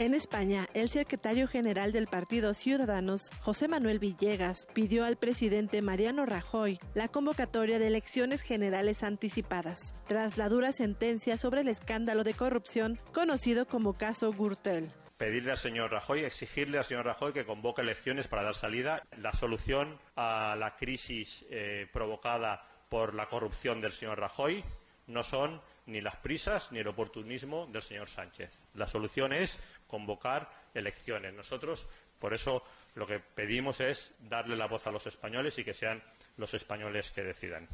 En España, el secretario general del Partido Ciudadanos, José Manuel Villegas, pidió al presidente Mariano Rajoy la convocatoria de elecciones generales anticipadas, tras la dura sentencia sobre el escándalo de corrupción conocido como caso Gürtel pedirle al señor Rajoy, exigirle al señor Rajoy que convoque elecciones para dar salida. La solución a la crisis eh, provocada por la corrupción del señor Rajoy no son ni las prisas ni el oportunismo del señor Sánchez. La solución es convocar elecciones. Nosotros, por eso, lo que pedimos es darle la voz a los españoles y que sean los españoles que decidan.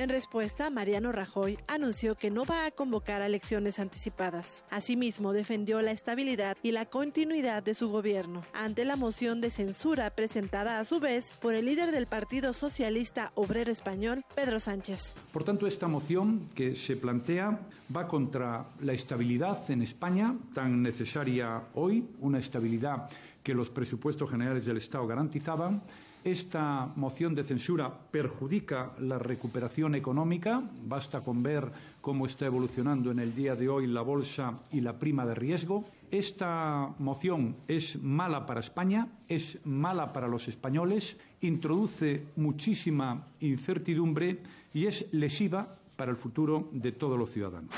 En respuesta, Mariano Rajoy anunció que no va a convocar a elecciones anticipadas. Asimismo, defendió la estabilidad y la continuidad de su gobierno ante la moción de censura presentada a su vez por el líder del Partido Socialista Obrero Español, Pedro Sánchez. Por tanto, esta moción que se plantea va contra la estabilidad en España, tan necesaria hoy, una estabilidad que los presupuestos generales del Estado garantizaban esta moción de censura perjudica la recuperación económica. Basta con ver cómo está evolucionando en el día de hoy la bolsa y la prima de riesgo. Esta moción es mala para España, es mala para los españoles, introduce muchísima incertidumbre y es lesiva para el futuro de todos los ciudadanos.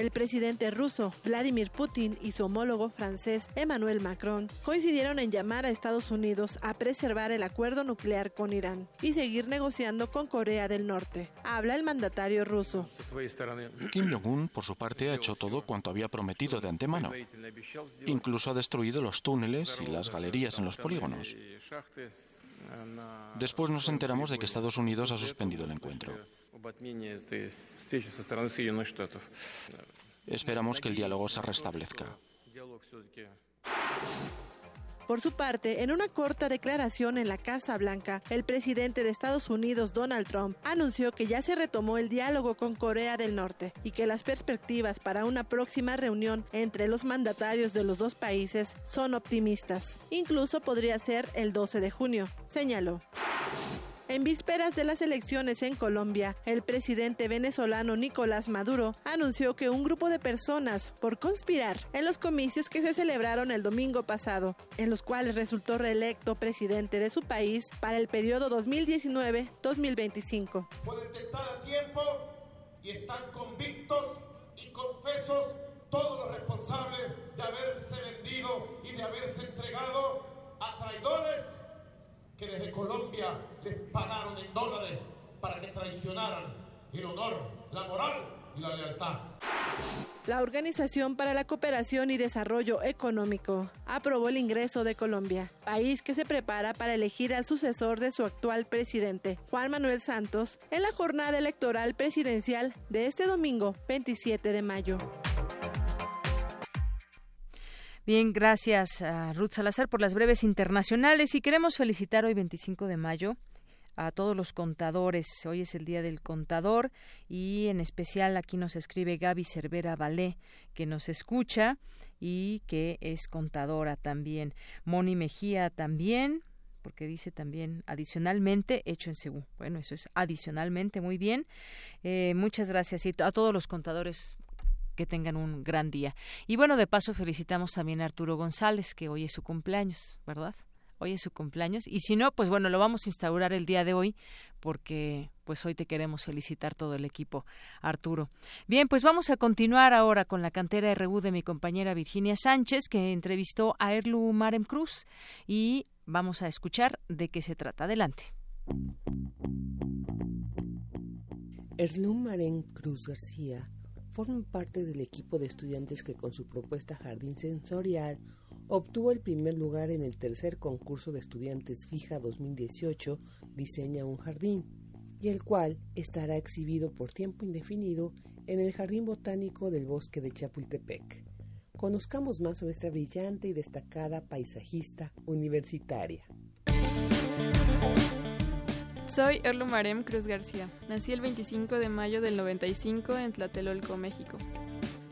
El presidente ruso Vladimir Putin y su homólogo francés Emmanuel Macron coincidieron en llamar a Estados Unidos a preservar el acuerdo nuclear con Irán y seguir negociando con Corea del Norte. Habla el mandatario ruso. Kim Jong-un, por su parte, ha hecho todo cuanto había prometido de antemano. Incluso ha destruido los túneles y las galerías en los polígonos. Después nos enteramos de que Estados Unidos ha suspendido el encuentro. Esperamos que el diálogo se restablezca. Por su parte, en una corta declaración en la Casa Blanca, el presidente de Estados Unidos, Donald Trump, anunció que ya se retomó el diálogo con Corea del Norte y que las perspectivas para una próxima reunión entre los mandatarios de los dos países son optimistas. Incluso podría ser el 12 de junio, señaló. En vísperas de las elecciones en Colombia, el presidente venezolano Nicolás Maduro anunció que un grupo de personas, por conspirar en los comicios que se celebraron el domingo pasado, en los cuales resultó reelecto presidente de su país para el periodo 2019-2025. Fue detectada a tiempo y están convictos y confesos todos los responsables de haberse vendido y de haberse entregado a traidores que desde Colombia les pagaron en dólares para que traicionaran el honor, la moral y la lealtad. La Organización para la Cooperación y Desarrollo Económico aprobó el ingreso de Colombia, país que se prepara para elegir al sucesor de su actual presidente, Juan Manuel Santos, en la jornada electoral presidencial de este domingo 27 de mayo. Bien, gracias a Ruth Salazar por las breves internacionales y queremos felicitar hoy 25 de mayo a todos los contadores. Hoy es el Día del Contador y en especial aquí nos escribe Gaby Cervera Valé, que nos escucha y que es contadora también. Moni Mejía también, porque dice también adicionalmente hecho en Cebú. Bueno, eso es adicionalmente, muy bien. Eh, muchas gracias y a todos los contadores que tengan un gran día. Y bueno, de paso felicitamos también a Arturo González, que hoy es su cumpleaños, ¿verdad? Hoy es su cumpleaños. Y si no, pues bueno, lo vamos a instaurar el día de hoy porque pues hoy te queremos felicitar todo el equipo, Arturo. Bien, pues vamos a continuar ahora con la cantera RU de mi compañera Virginia Sánchez, que entrevistó a Erlu Marem Cruz y vamos a escuchar de qué se trata. Adelante. Erlu Marem Cruz García forma parte del equipo de estudiantes que con su propuesta Jardín Sensorial obtuvo el primer lugar en el tercer concurso de estudiantes fija 2018 Diseña un jardín, y el cual estará exhibido por tiempo indefinido en el Jardín Botánico del Bosque de Chapultepec. Conozcamos más sobre esta brillante y destacada paisajista universitaria. Soy Marem Cruz García. Nací el 25 de mayo del 95 en Tlatelolco, México.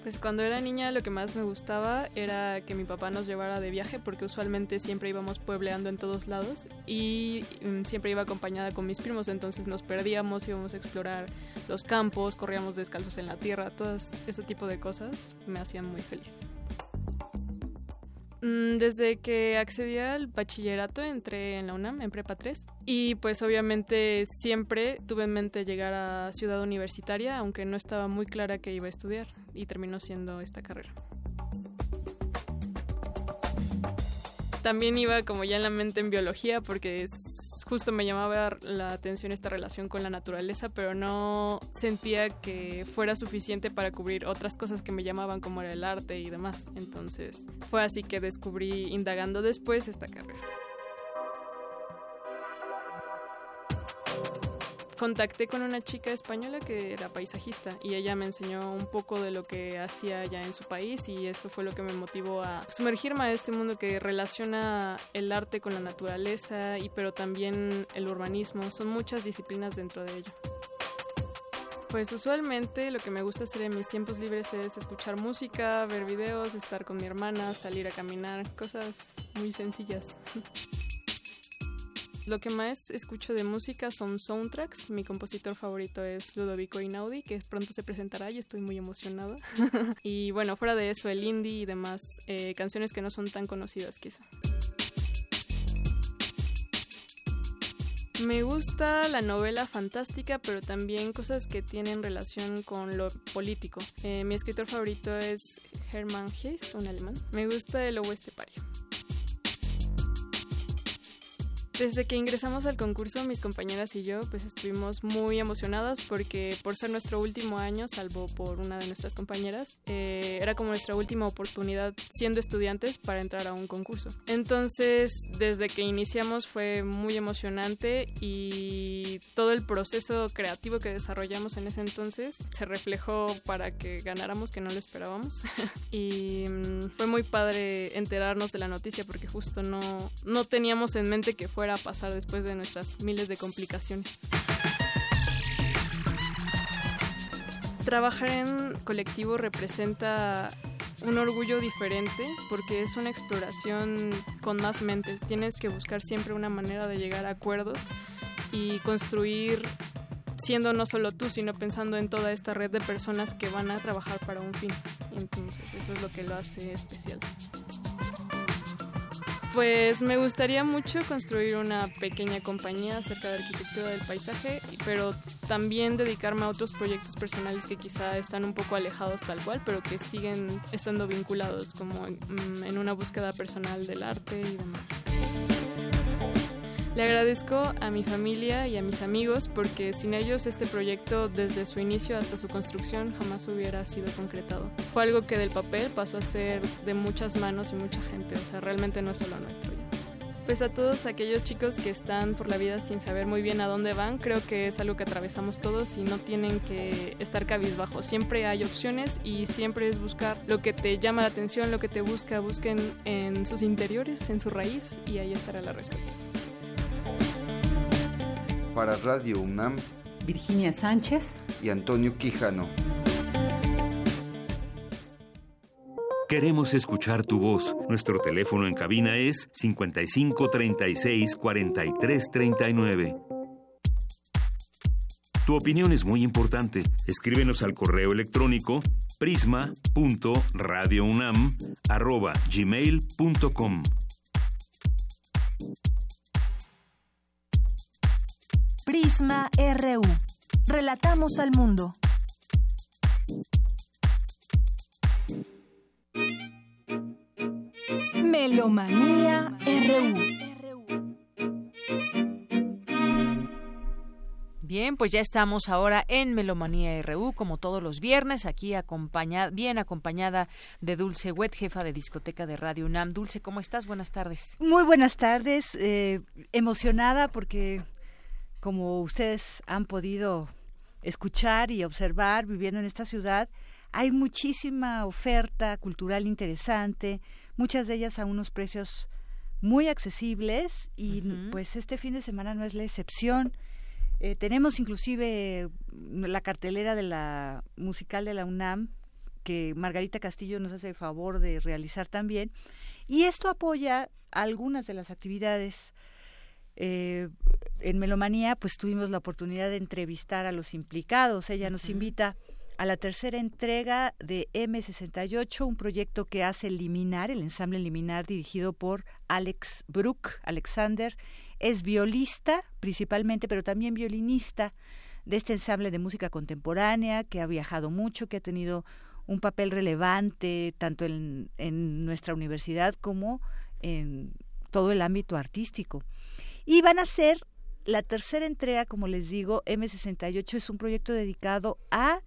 Pues cuando era niña lo que más me gustaba era que mi papá nos llevara de viaje porque usualmente siempre íbamos puebleando en todos lados y mm, siempre iba acompañada con mis primos, entonces nos perdíamos, íbamos a explorar los campos, corríamos descalzos en la tierra, todo ese tipo de cosas me hacían muy feliz. Mm, desde que accedí al bachillerato entré en la UNAM, en Prepa 3, y pues obviamente siempre tuve en mente llegar a Ciudad Universitaria, aunque no estaba muy clara que iba a estudiar, y terminó siendo esta carrera. También iba como ya en la mente en biología porque es justo me llamaba la atención esta relación con la naturaleza, pero no sentía que fuera suficiente para cubrir otras cosas que me llamaban como era el arte y demás. Entonces fue así que descubrí, indagando después, esta carrera. Contacté con una chica española que era paisajista y ella me enseñó un poco de lo que hacía allá en su país y eso fue lo que me motivó a sumergirme a este mundo que relaciona el arte con la naturaleza y pero también el urbanismo. Son muchas disciplinas dentro de ello. Pues usualmente lo que me gusta hacer en mis tiempos libres es escuchar música, ver videos, estar con mi hermana, salir a caminar, cosas muy sencillas. Lo que más escucho de música son soundtracks. Mi compositor favorito es Ludovico Inaudi, que pronto se presentará y estoy muy emocionada. y bueno, fuera de eso, el indie y demás eh, canciones que no son tan conocidas quizá. Me gusta la novela fantástica, pero también cosas que tienen relación con lo político. Eh, mi escritor favorito es Hermann Hesse, un alemán. Me gusta el oeste pario. Desde que ingresamos al concurso, mis compañeras y yo, pues estuvimos muy emocionadas porque por ser nuestro último año, salvo por una de nuestras compañeras, eh, era como nuestra última oportunidad siendo estudiantes para entrar a un concurso. Entonces, desde que iniciamos fue muy emocionante y todo el proceso creativo que desarrollamos en ese entonces se reflejó para que ganáramos, que no lo esperábamos. y mm, fue muy padre enterarnos de la noticia porque justo no, no teníamos en mente que fuera a pasar después de nuestras miles de complicaciones. Trabajar en colectivo representa un orgullo diferente porque es una exploración con más mentes. Tienes que buscar siempre una manera de llegar a acuerdos y construir siendo no solo tú, sino pensando en toda esta red de personas que van a trabajar para un fin. Entonces, eso es lo que lo hace especial. Pues me gustaría mucho construir una pequeña compañía acerca de arquitectura del paisaje, pero también dedicarme a otros proyectos personales que quizá están un poco alejados tal cual, pero que siguen estando vinculados como en, mm, en una búsqueda personal del arte y demás. Le agradezco a mi familia y a mis amigos porque sin ellos este proyecto desde su inicio hasta su construcción jamás hubiera sido concretado. Fue algo que del papel pasó a ser de muchas manos y mucha gente, o sea, realmente no es solo nuestro. Pues a todos aquellos chicos que están por la vida sin saber muy bien a dónde van, creo que es algo que atravesamos todos y no tienen que estar cabizbajos. Siempre hay opciones y siempre es buscar lo que te llama la atención, lo que te busca, busquen en sus interiores, en su raíz y ahí estará la respuesta. Para Radio UNAM, Virginia Sánchez y Antonio Quijano. Queremos escuchar tu voz. Nuestro teléfono en cabina es 55 36 43 39. Tu opinión es muy importante. Escríbenos al correo electrónico prisma.radiounam@gmail.com. Prisma RU. Relatamos al mundo. Melomanía RU. Bien, pues ya estamos ahora en Melomanía RU, como todos los viernes, aquí acompañada, bien acompañada de Dulce Wet, jefa de discoteca de Radio UNAM. Dulce, ¿cómo estás? Buenas tardes. Muy buenas tardes, eh, emocionada porque como ustedes han podido escuchar y observar viviendo en esta ciudad, hay muchísima oferta cultural interesante, muchas de ellas a unos precios muy accesibles y pues este fin de semana no es la excepción. Eh, tenemos inclusive la cartelera de la musical de la UNAM que Margarita Castillo nos hace el favor de realizar también y esto apoya algunas de las actividades eh, en Melomanía pues tuvimos la oportunidad de entrevistar a los implicados. Ella nos invita a la tercera entrega de M68, un proyecto que hace Liminar, el ensamble Liminar dirigido por Alex Brook. Alexander es violista principalmente, pero también violinista de este ensamble de música contemporánea, que ha viajado mucho, que ha tenido un papel relevante tanto en, en nuestra universidad como en todo el ámbito artístico. Y van a ser la tercera entrega, como les digo, M68 es un proyecto dedicado a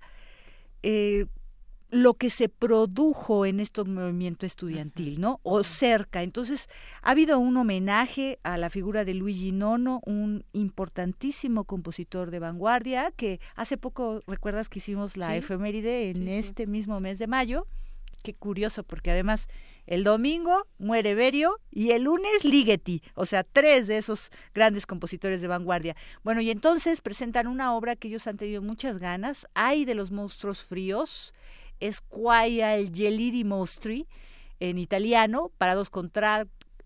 eh, lo que se produjo en este movimiento estudiantil, ¿no? O cerca. Entonces, ha habido un homenaje a la figura de Luigi Nono, un importantísimo compositor de vanguardia, que hace poco, recuerdas que hicimos la efeméride en este mismo mes de mayo. Qué curioso, porque además el domingo muere Berio y el lunes Ligeti, o sea, tres de esos grandes compositores de vanguardia. Bueno, y entonces presentan una obra que ellos han tenido muchas ganas, Hay de los monstruos fríos, es el Gelidi Mostri, en italiano, para dos,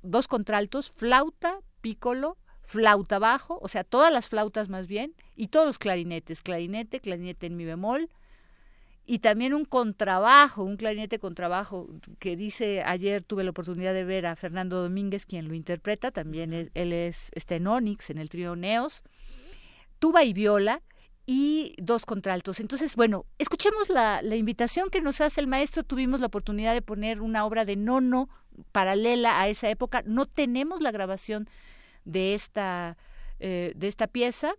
dos contraltos, flauta, piccolo, flauta bajo, o sea, todas las flautas más bien, y todos los clarinetes, clarinete, clarinete en mi bemol, y también un contrabajo, un clarinete contrabajo, que dice, ayer tuve la oportunidad de ver a Fernando Domínguez, quien lo interpreta, también él es, está en Onyx, en el trío Neos, tuba y viola, y dos contraltos. Entonces, bueno, escuchemos la, la, invitación que nos hace el maestro. Tuvimos la oportunidad de poner una obra de nono paralela a esa época. No tenemos la grabación de esta, eh, de esta pieza,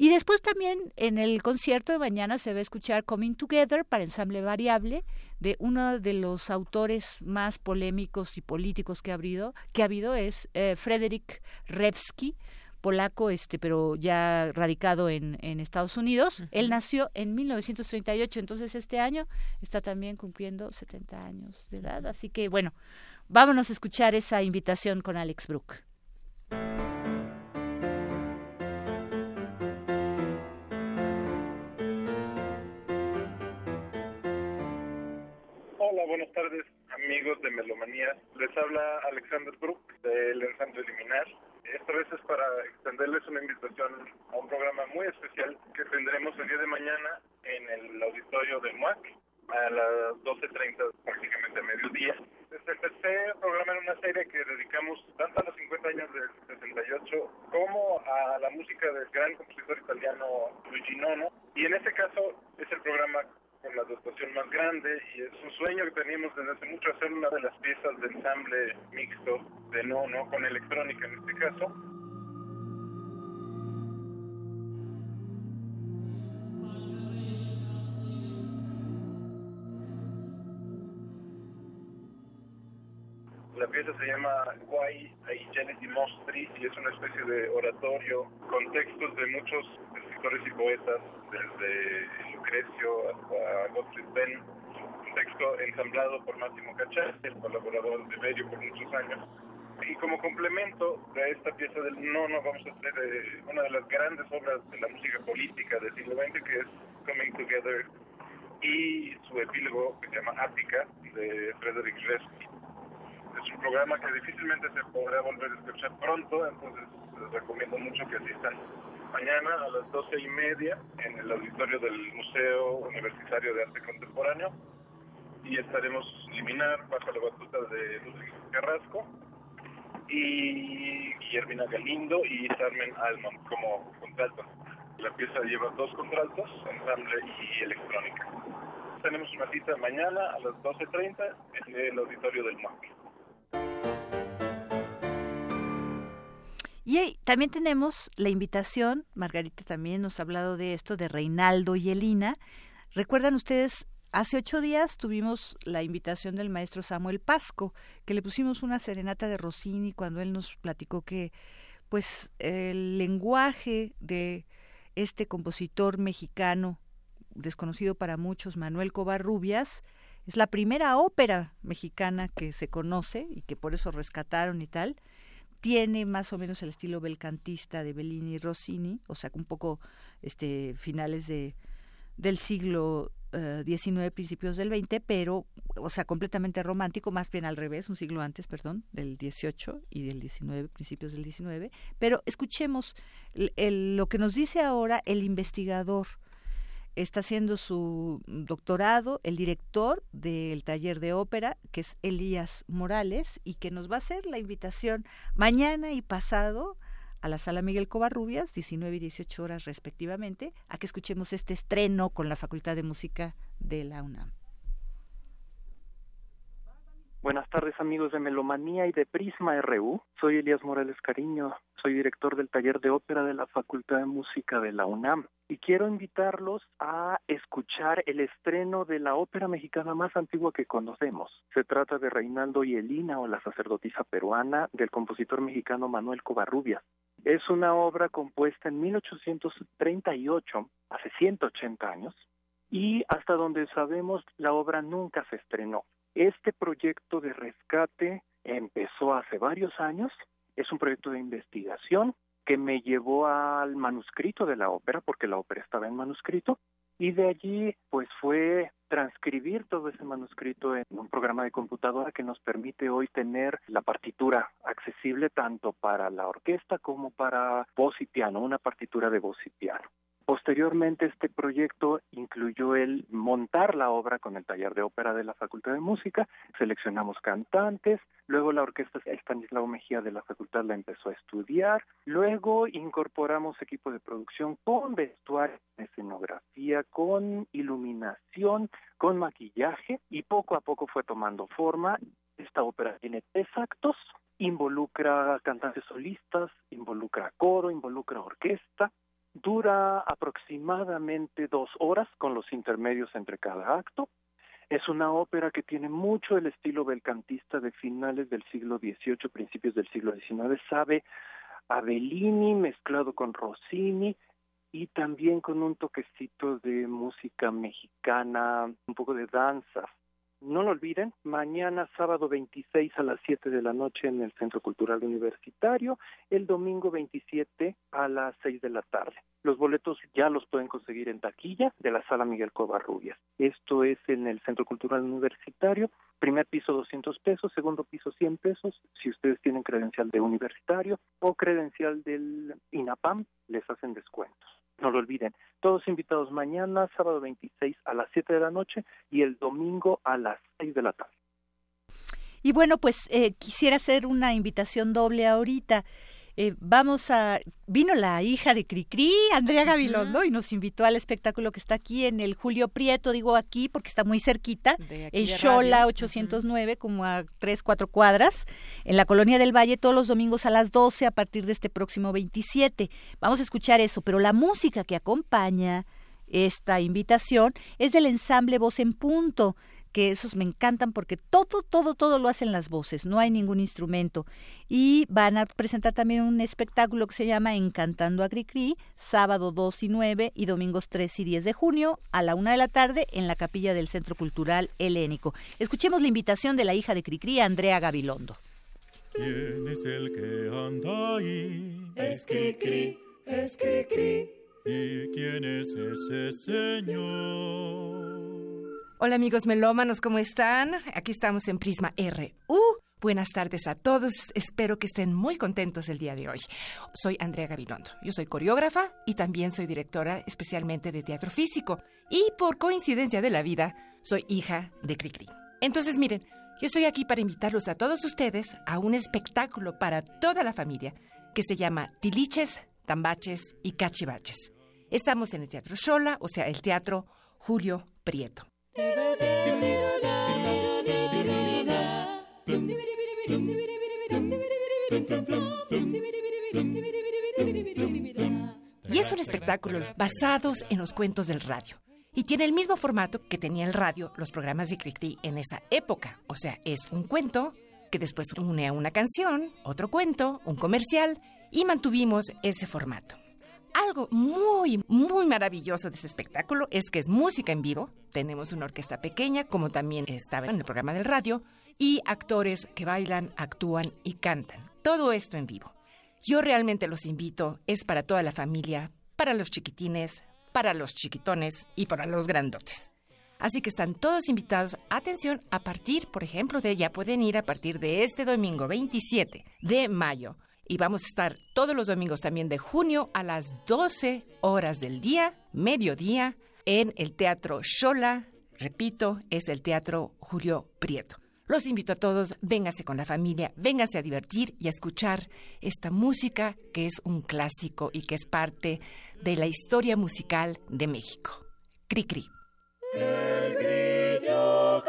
y después también en el concierto de mañana se va a escuchar Coming Together para ensamble variable de uno de los autores más polémicos y políticos que ha habido, que ha habido es eh, Frederick Revsky, polaco, este, pero ya radicado en, en Estados Unidos. Él nació en 1938, entonces este año está también cumpliendo 70 años de edad. Así que bueno, vámonos a escuchar esa invitación con Alex Brook. Buenas tardes amigos de Melomanía. Les habla Alexander Brook del Ensamble Liminar. Esta vez es para extenderles una invitación a un programa muy especial que tendremos el día de mañana en el auditorio de MUAC a las 12.30, prácticamente a mediodía. Este tercer programa en una serie que dedicamos tanto a los 50 años del 68 como a la música del gran compositor italiano Luigi Nono. Y en este caso es el programa con la dotación más grande y es un sueño que teníamos desde hace mucho hacer una de las piezas de ensamble mixto de no, no con electrónica en este caso. La pieza se llama Guay ai Geneti Mostri y es una especie de oratorio con textos de muchos escritores y poetas, desde Lucrecio hasta Gottfried Benn, un texto ensamblado por Máximo Cachá, el colaborador de Berio por muchos años. Y como complemento de esta pieza del nono vamos a hacer eh, una de las grandes obras de la música política del siglo XX que es Coming Together y su epílogo que se llama Ática de Frederick Resky. Es un programa que difícilmente se podrá volver a escuchar pronto, entonces les recomiendo mucho que asistan mañana a las doce y media en el auditorio del Museo Universitario de Arte Contemporáneo y estaremos Liminar bajo la batuta de Luis Carrasco y Guillermina Galindo y Carmen Alman como contralto. La pieza lleva dos contraltos, ensamble y electrónica. Tenemos una cita mañana a las 12.30 en el auditorio del MAC. Y también tenemos la invitación, Margarita también nos ha hablado de esto, de Reinaldo y Elina. Recuerdan ustedes, hace ocho días tuvimos la invitación del maestro Samuel Pasco, que le pusimos una serenata de Rossini cuando él nos platicó que pues el lenguaje de este compositor mexicano, desconocido para muchos, Manuel Covarrubias, es la primera ópera mexicana que se conoce y que por eso rescataron y tal. Tiene más o menos el estilo belcantista de Bellini y Rossini, o sea, un poco este finales de del siglo XIX, eh, principios del XX, pero, o sea, completamente romántico, más bien al revés, un siglo antes, perdón, del XVIII y del XIX, principios del XIX. Pero escuchemos lo que nos dice ahora el investigador. Está haciendo su doctorado, el director del taller de ópera, que es Elías Morales, y que nos va a hacer la invitación mañana y pasado a la sala Miguel Covarrubias, 19 y 18 horas respectivamente, a que escuchemos este estreno con la Facultad de Música de la UNAM. Buenas tardes amigos de Melomanía y de Prisma RU. Soy Elías Morales Cariño, soy director del taller de ópera de la Facultad de Música de la UNAM y quiero invitarlos a escuchar el estreno de la ópera mexicana más antigua que conocemos. Se trata de Reinaldo y Elina o la sacerdotisa peruana del compositor mexicano Manuel Covarrubias. Es una obra compuesta en 1838, hace 180 años, y hasta donde sabemos la obra nunca se estrenó. Este proyecto de rescate empezó hace varios años, es un proyecto de investigación que me llevó al manuscrito de la ópera, porque la ópera estaba en manuscrito, y de allí pues fue transcribir todo ese manuscrito en un programa de computadora que nos permite hoy tener la partitura accesible tanto para la orquesta como para voz y piano, una partitura de voz y piano. Posteriormente, este proyecto incluyó el montar la obra con el taller de ópera de la Facultad de Música, seleccionamos cantantes, luego la orquesta Estanislao Mejía de la facultad la empezó a estudiar, luego incorporamos equipo de producción con vestuario, escenografía, con iluminación, con maquillaje y poco a poco fue tomando forma. Esta ópera tiene tres actos, involucra cantantes solistas, involucra coro, involucra orquesta, Dura aproximadamente dos horas con los intermedios entre cada acto. Es una ópera que tiene mucho el estilo belcantista de finales del siglo XVIII, principios del siglo XIX. Sabe a mezclado con Rossini y también con un toquecito de música mexicana, un poco de danza. No lo olviden, mañana sábado 26 a las 7 de la noche en el Centro Cultural Universitario, el domingo 27 a las 6 de la tarde. Los boletos ya los pueden conseguir en taquilla de la Sala Miguel Covarrubias. Esto es en el Centro Cultural Universitario, primer piso 200 pesos, segundo piso 100 pesos, si ustedes tienen credencial de universitario o credencial del INAPAM, les hacen descuentos no lo olviden. Todos invitados mañana, sábado 26 a las 7 de la noche y el domingo a las 6 de la tarde. Y bueno, pues eh, quisiera hacer una invitación doble ahorita. Eh, vamos a, vino la hija de Cricri, Andrea Gabilondo, y nos invitó al espectáculo que está aquí en el Julio Prieto, digo aquí porque está muy cerquita, en Xola 809, como a tres, cuatro cuadras, en la Colonia del Valle, todos los domingos a las 12 a partir de este próximo 27. Vamos a escuchar eso, pero la música que acompaña esta invitación es del ensamble Voz en Punto, que esos me encantan porque todo, todo, todo lo hacen las voces, no hay ningún instrumento. Y van a presentar también un espectáculo que se llama Encantando a Cricri, sábado 2 y 9 y domingos 3 y 10 de junio a la una de la tarde en la capilla del Centro Cultural Helénico. Escuchemos la invitación de la hija de Cricri, Andrea Gabilondo. ¿Quién es el que anda ahí? Es Cricri, es Cricri. ¿Y quién es ese señor? Hola amigos melómanos, ¿cómo están? Aquí estamos en Prisma RU. Buenas tardes a todos, espero que estén muy contentos el día de hoy. Soy Andrea Gabilondo, yo soy coreógrafa y también soy directora especialmente de teatro físico y por coincidencia de la vida soy hija de Cricri. Entonces miren, yo estoy aquí para invitarlos a todos ustedes a un espectáculo para toda la familia que se llama Tiliches, Tambaches y Cachivaches. Estamos en el Teatro Shola, o sea, el Teatro Julio Prieto. Y es un espectáculo basados en los cuentos del radio. Y tiene el mismo formato que tenía el radio, los programas de Cricri en esa época. O sea, es un cuento que después une a una canción, otro cuento, un comercial, y mantuvimos ese formato. Algo muy, muy maravilloso de ese espectáculo es que es música en vivo. Tenemos una orquesta pequeña, como también estaba en el programa del radio, y actores que bailan, actúan y cantan. Todo esto en vivo. Yo realmente los invito, es para toda la familia, para los chiquitines, para los chiquitones y para los grandotes. Así que están todos invitados. Atención, a partir, por ejemplo, de ya pueden ir a partir de este domingo 27 de mayo y vamos a estar todos los domingos también de junio a las 12 horas del día, mediodía, en el Teatro Shola. Repito, es el Teatro Julio Prieto. Los invito a todos, véngase con la familia, véngase a divertir y a escuchar esta música que es un clásico y que es parte de la historia musical de México. Cri cri. El grillo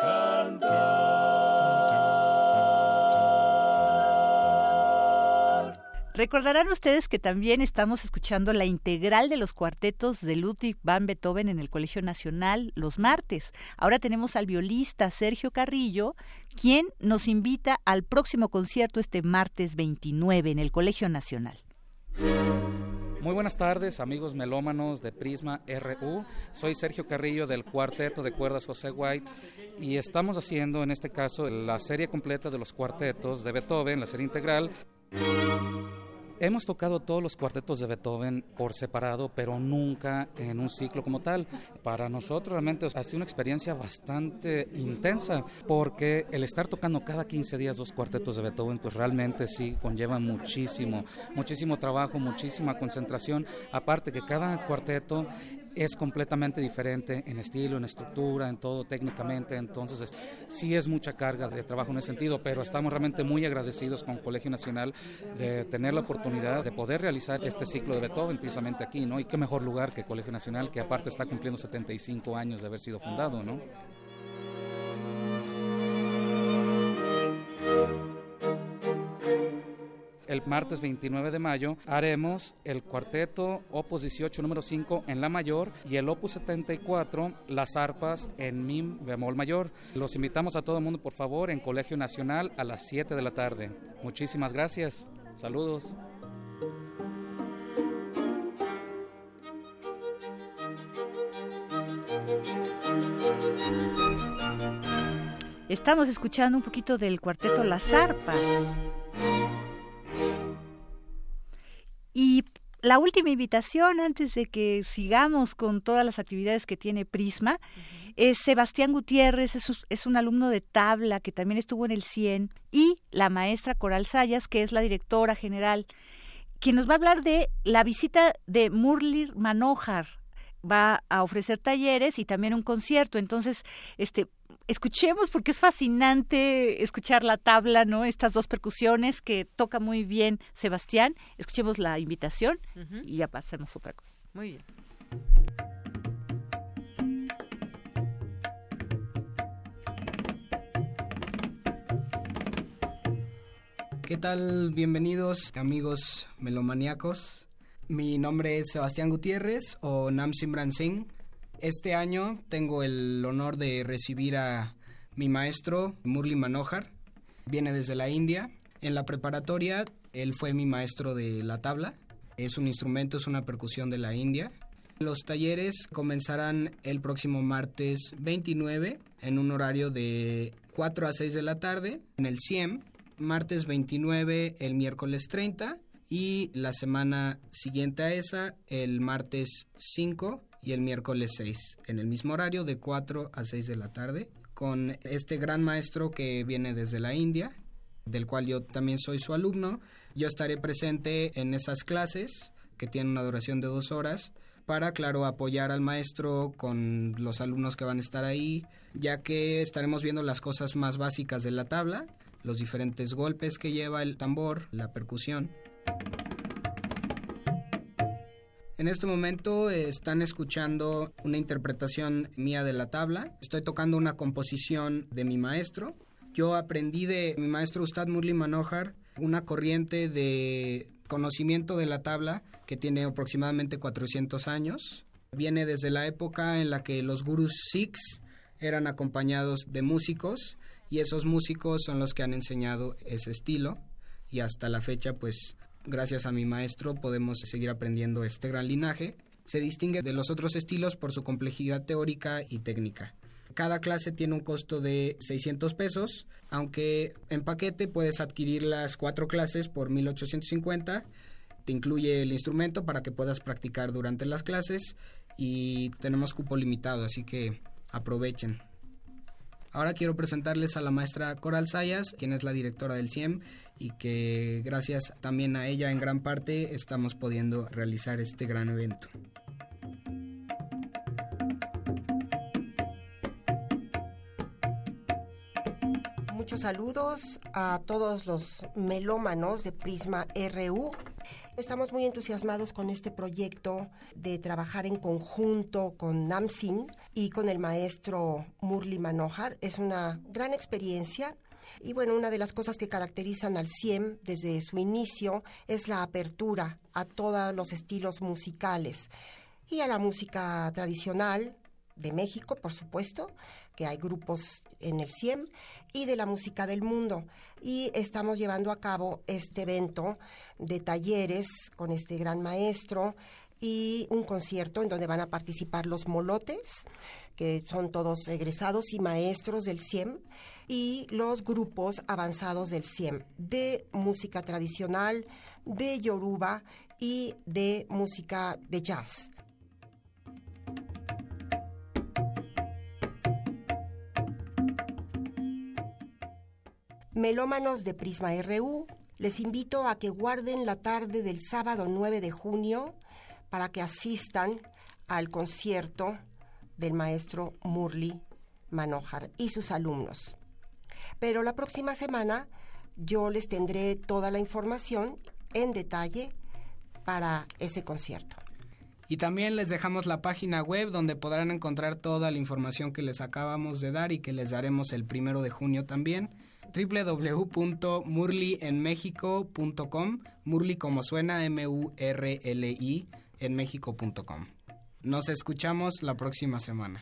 Recordarán ustedes que también estamos escuchando la integral de los cuartetos de Ludwig van Beethoven en el Colegio Nacional los martes. Ahora tenemos al violista Sergio Carrillo, quien nos invita al próximo concierto este martes 29 en el Colegio Nacional. Muy buenas tardes, amigos melómanos de Prisma RU. Soy Sergio Carrillo del Cuarteto de Cuerdas José White y estamos haciendo en este caso la serie completa de los cuartetos de Beethoven, la serie integral. Hemos tocado todos los cuartetos de Beethoven por separado, pero nunca en un ciclo como tal. Para nosotros realmente ha sido una experiencia bastante intensa, porque el estar tocando cada 15 días dos cuartetos de Beethoven, pues realmente sí conlleva muchísimo, muchísimo trabajo, muchísima concentración. Aparte que cada cuarteto es completamente diferente en estilo, en estructura, en todo técnicamente, entonces sí es mucha carga de trabajo en ese sentido, pero estamos realmente muy agradecidos con Colegio Nacional de tener la oportunidad de poder realizar este ciclo de Beethoven precisamente aquí, ¿no? Y qué mejor lugar que Colegio Nacional, que aparte está cumpliendo 75 años de haber sido fundado, ¿no? El martes 29 de mayo haremos el cuarteto Opus 18 número 5 en La mayor y el Opus 74 las arpas en Mi bemol mayor. Los invitamos a todo el mundo por favor en Colegio Nacional a las 7 de la tarde. Muchísimas gracias. Saludos. Estamos escuchando un poquito del cuarteto Las Arpas. Y la última invitación antes de que sigamos con todas las actividades que tiene Prisma es Sebastián Gutiérrez, es, un alumno de tabla que también estuvo en el 100 y la maestra Coral Sayas, que es la directora general, quien nos va a hablar de la visita de Murlir Manojar. Va a ofrecer talleres y también un concierto. Entonces, este, escuchemos porque es fascinante escuchar la tabla, ¿no? Estas dos percusiones que toca muy bien Sebastián. Escuchemos la invitación y ya pasemos otra cosa. Muy bien. ¿Qué tal? Bienvenidos amigos melomaníacos. Mi nombre es Sebastián Gutiérrez o Nam Simran Singh este año tengo el honor de recibir a Mi maestro, Murli Manohar, viene desde la India. En la preparatoria, él fue mi maestro de la tabla. Es un instrumento, es una percusión de la India. Los talleres comenzarán el próximo martes 29 en un horario de 4 a 6 de la tarde en el CIEM, martes 29 el miércoles 30 y la semana siguiente a esa el martes 5 y el miércoles 6 en el mismo horario de 4 a 6 de la tarde con este gran maestro que viene desde la India, del cual yo también soy su alumno. Yo estaré presente en esas clases que tienen una duración de dos horas para, claro, apoyar al maestro con los alumnos que van a estar ahí, ya que estaremos viendo las cosas más básicas de la tabla, los diferentes golpes que lleva el tambor, la percusión. En este momento están escuchando una interpretación mía de la tabla. Estoy tocando una composición de mi maestro. Yo aprendí de mi maestro Ustad Murli Manohar una corriente de conocimiento de la tabla que tiene aproximadamente 400 años. Viene desde la época en la que los gurus sikhs eran acompañados de músicos y esos músicos son los que han enseñado ese estilo y hasta la fecha pues gracias a mi maestro podemos seguir aprendiendo este gran linaje. Se distingue de los otros estilos por su complejidad teórica y técnica. Cada clase tiene un costo de 600 pesos, aunque en paquete puedes adquirir las cuatro clases por 1850 te incluye el instrumento para que puedas practicar durante las clases y tenemos cupo limitado, así que aprovechen. Ahora quiero presentarles a la maestra Coral Sayas, quien es la directora del CIEM y que gracias también a ella en gran parte estamos pudiendo realizar este gran evento. Muchos saludos a todos los melómanos de Prisma RU Estamos muy entusiasmados con este proyecto de trabajar en conjunto con NAMSIN y con el maestro Murli Manohar. Es una gran experiencia. Y bueno, una de las cosas que caracterizan al CIEM desde su inicio es la apertura a todos los estilos musicales y a la música tradicional de México, por supuesto, que hay grupos en el CIEM, y de la música del mundo. Y estamos llevando a cabo este evento de talleres con este gran maestro y un concierto en donde van a participar los molotes, que son todos egresados y maestros del CIEM, y los grupos avanzados del CIEM, de música tradicional, de yoruba y de música de jazz. Melómanos de Prisma RU, les invito a que guarden la tarde del sábado 9 de junio para que asistan al concierto del maestro Murli Manohar y sus alumnos. Pero la próxima semana yo les tendré toda la información en detalle para ese concierto. Y también les dejamos la página web donde podrán encontrar toda la información que les acabamos de dar y que les daremos el primero de junio también www.murlienmexico.com, Murli como suena, M-U-R-L-I, en México.com. Nos escuchamos la próxima semana.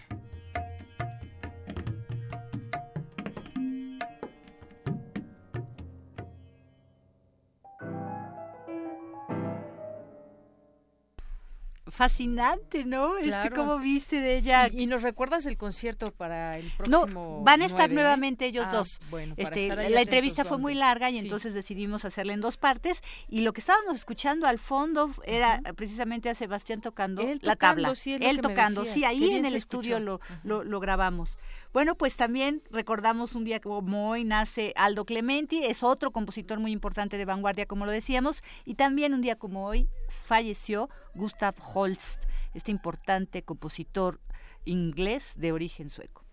Fascinante, ¿no? Es que como viste de ella. Y, nos recuerdas el concierto para el próximo. No, van a estar nuevamente ellos ah, dos. Bueno, este, la entrevista fue muy larga y entonces decidimos hacerla en dos partes. Y lo que estábamos escuchando al fondo era precisamente a Sebastián tocando la tabla. Él tocando, sí, ahí en el estudio lo, lo, lo grabamos. Bueno, pues también recordamos un día como hoy nace Aldo Clementi, es otro compositor muy importante de vanguardia, como lo decíamos, y también un día como hoy falleció Gustav Holst, este importante compositor inglés de origen sueco.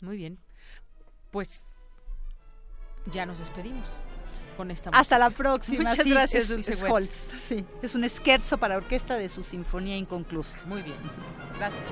Muy bien. Pues ya nos despedimos con esta Hasta la próxima. Muchas gracias, Dulce Holst. Sí, es un scherzo para orquesta de su sinfonía inconclusa. Muy bien. Gracias.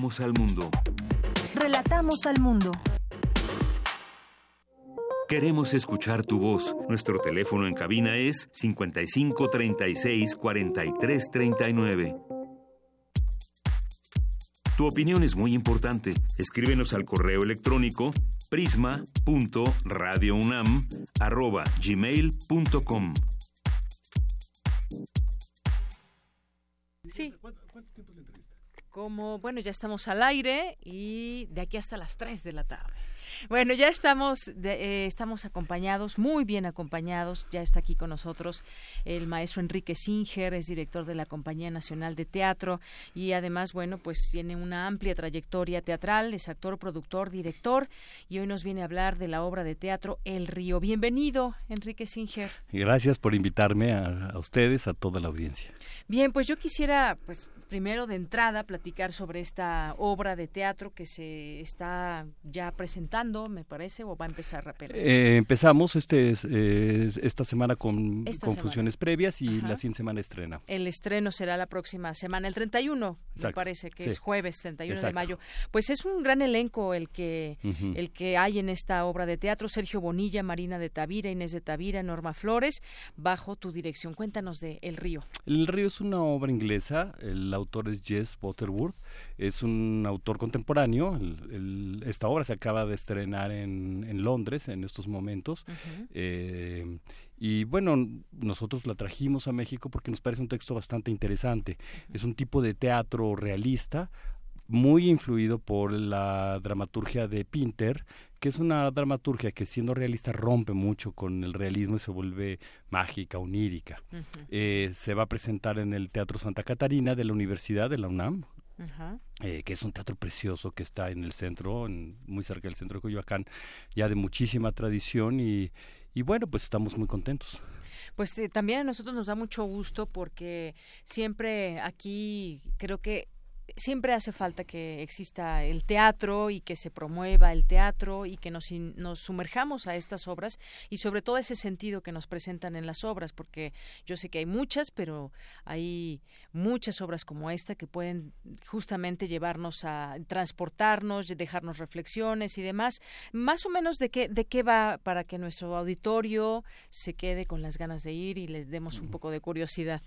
Relatamos al mundo. Relatamos al mundo. Queremos escuchar tu voz. Nuestro teléfono en cabina es 55 36 43 39. Tu opinión es muy importante. Escríbenos al correo electrónico prisma.radiounam@gmail.com. Sí. Como, bueno, ya estamos al aire y de aquí hasta las 3 de la tarde. Bueno, ya estamos, eh, estamos acompañados, muy bien acompañados. Ya está aquí con nosotros el maestro Enrique Singer, es director de la Compañía Nacional de Teatro y además, bueno, pues tiene una amplia trayectoria teatral, es actor, productor, director y hoy nos viene a hablar de la obra de teatro El Río. Bienvenido, Enrique Singer. Gracias por invitarme a, a ustedes, a toda la audiencia. Bien, pues yo quisiera, pues primero de entrada platicar sobre esta obra de teatro que se está ya presentando, me parece, o va a empezar apenas. Eh, empezamos este esta semana con, funciones previas y la siguiente semana estrena. El estreno será la próxima semana, el 31, me parece que es jueves 31 de mayo. Pues es un gran elenco el que el que hay en esta obra de teatro, Sergio Bonilla, Marina de Tavira, Inés de Tavira, Norma Flores, bajo tu dirección. Cuéntanos de El Río. El Río es una obra inglesa, el autor es Jess Butterworth, es un autor contemporáneo. esta obra se acaba de estrenar en, en Londres en estos momentos. Eh, y bueno, nosotros la trajimos a México porque nos parece un texto bastante interesante. Es un tipo de teatro realista, muy influido por la dramaturgia de Pinter, que es una dramaturgia que siendo realista rompe mucho con el realismo y se vuelve mágica, onírica. Eh, se va a presentar en el Teatro Santa Catarina de la Universidad de la UNAM, eh, que es un teatro precioso que está en el centro, muy cerca del centro de Coyoacán, ya de muchísima tradición y, y bueno, pues estamos muy contentos. Pues eh, también a nosotros nos da mucho gusto porque siempre aquí creo que siempre hace falta que exista el teatro y que se promueva el teatro y que nos, nos sumerjamos a estas obras y sobre todo ese sentido que nos presentan en las obras, porque yo sé que hay muchas, pero hay muchas obras como esta que pueden justamente llevarnos a transportarnos, dejarnos reflexiones y demás. Más o menos de qué, de qué va para que nuestro auditorio se quede con las ganas de ir y les demos un poco de curiosidad.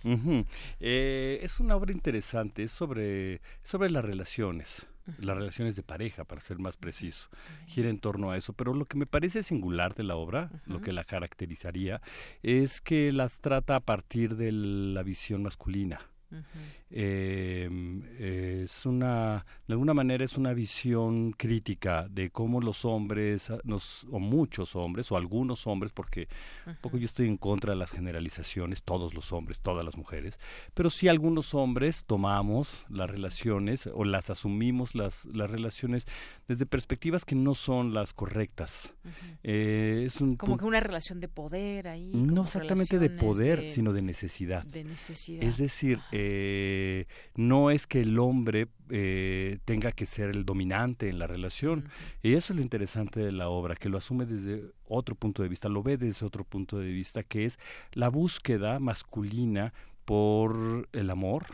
Eh, es una obra interesante, es sobre sobre las relaciones, las relaciones de pareja, para ser más preciso. Gira en torno a eso. Pero lo que me parece singular de la obra, lo que la caracterizaría, es que las trata a partir de la visión masculina. Eh, es una, de alguna manera es una visión crítica de cómo los hombres, ah, nos, o muchos hombres, o algunos hombres, porque un poco yo estoy en contra de las generalizaciones, todos los hombres, todas las mujeres, pero sí algunos hombres tomamos las relaciones o las asumimos las, las relaciones desde perspectivas que no son las correctas. eh, es un, como que una relación de poder ahí. No exactamente de poder, sino de necesidad. De necesidad. Es decir, eh, no es que el hombre eh, tenga que ser el dominante en la relación. Y eso es lo interesante de la obra, que lo asume desde otro punto de vista, lo ve desde otro punto de vista, que es la búsqueda masculina por el amor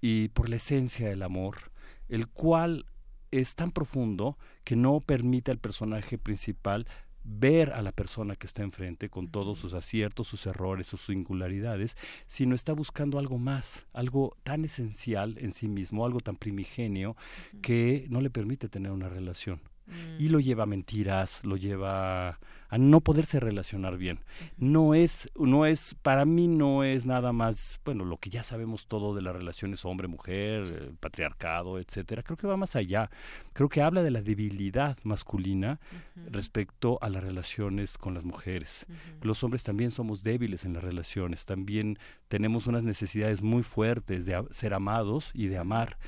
y por la esencia del amor, el cual es tan profundo que no permite al personaje principal ver a la persona que está enfrente con todos sus aciertos, sus errores, sus singularidades, sino está buscando algo más, algo tan esencial en sí mismo, algo tan primigenio que no le permite tener una relación. Y lo lleva a mentiras, lo lleva a no poderse relacionar bien. No es, no es, para mí no es nada más, bueno, lo que ya sabemos todo de las relaciones hombre-mujer, patriarcado, etcétera. Creo que va más allá. Creo que habla de la debilidad masculina respecto a las relaciones con las mujeres. Los hombres también somos débiles en las relaciones, también tenemos unas necesidades muy fuertes de ser amados y de amar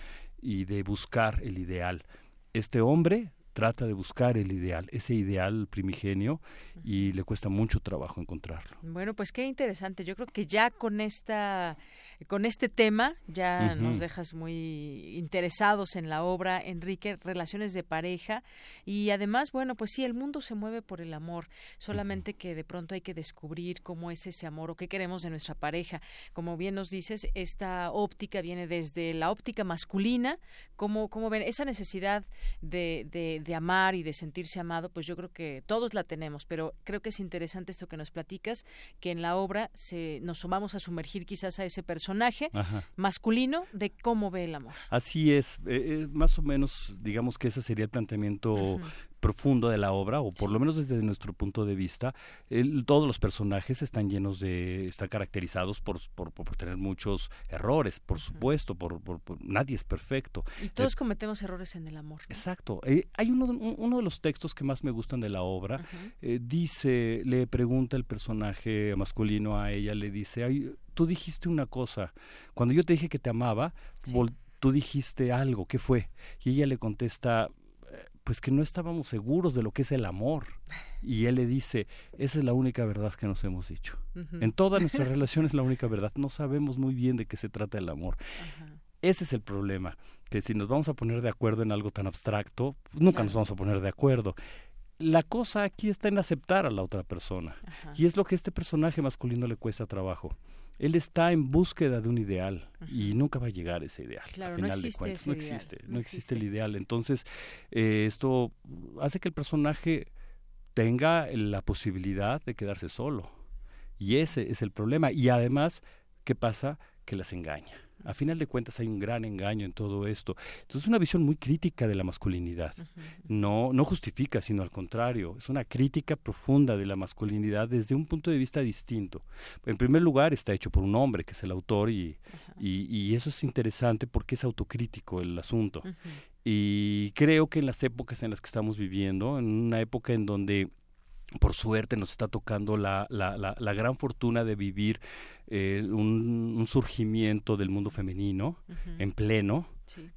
y de buscar el ideal. Este hombre trata de buscar el ideal, ese ideal primigenio, y le cuesta mucho trabajo encontrarlo. Bueno, pues qué interesante. Yo creo que ya con esta con este tema ya nos dejas muy interesados en la obra, Enrique, relaciones de pareja. Y además, bueno, pues sí, el mundo se mueve por el amor, solamente que de pronto hay que descubrir cómo es ese amor o qué queremos de nuestra pareja. Como bien nos dices, esta óptica viene desde la óptica masculina, como, como ven, esa necesidad de, de, de amar y de sentirse amado, pues yo creo que todos la tenemos, pero creo que es interesante esto que nos platicas, que en la obra se, nos vamos a sumergir quizás a ese personaje personaje masculino de cómo ve el amor. Así es, eh, eh, más o menos digamos que ese sería el planteamiento profundo de la obra, o por lo menos desde nuestro punto de vista, todos los personajes están llenos de, están caracterizados por, por, tener muchos errores, por supuesto, por, nadie es perfecto. Y todos eh, cometemos errores en el amor. Exacto. hay uno, uno de los textos que más me gustan de la obra, dice, le pregunta el personaje masculino a ella, le dice, Ay, tú dijiste una cosa. Cuando yo te dije que te amaba, tú dijiste algo. ¿Qué fue? Y ella le contesta, eh, pues que no estábamos seguros de lo que es el amor. Y él le dice, esa es la única verdad que nos hemos dicho. En toda nuestra relación es la única verdad. No sabemos muy bien de qué se trata el amor. Ese es el problema, que si nos vamos a poner de acuerdo en algo tan abstracto, nunca nos vamos a poner de acuerdo la cosa aquí está en aceptar a la otra persona. Y es lo que a este personaje masculino le cuesta trabajo él está en búsqueda de un ideal y nunca va a llegar ese ideal. Claro, no existe no existe, no, existe, el ideal. Entonces, eh, esto hace que el personaje tenga la posibilidad de quedarse solo. Y ese es el problema. Y además, ¿qué pasa? Que las engaña. A final de cuentas hay un gran engaño en todo esto. Entonces es una visión muy crítica de la masculinidad. No, no justifica, sino al contrario, es una crítica profunda de la masculinidad desde un punto de vista distinto. En primer lugar, está hecho por un hombre, que es el autor, y, y, eso es interesante porque es autocrítico el asunto. Y creo que en las épocas en las que estamos viviendo, en una época en donde por suerte nos está tocando la, la, la, gran fortuna de vivir eh, un, surgimiento del mundo femenino en pleno.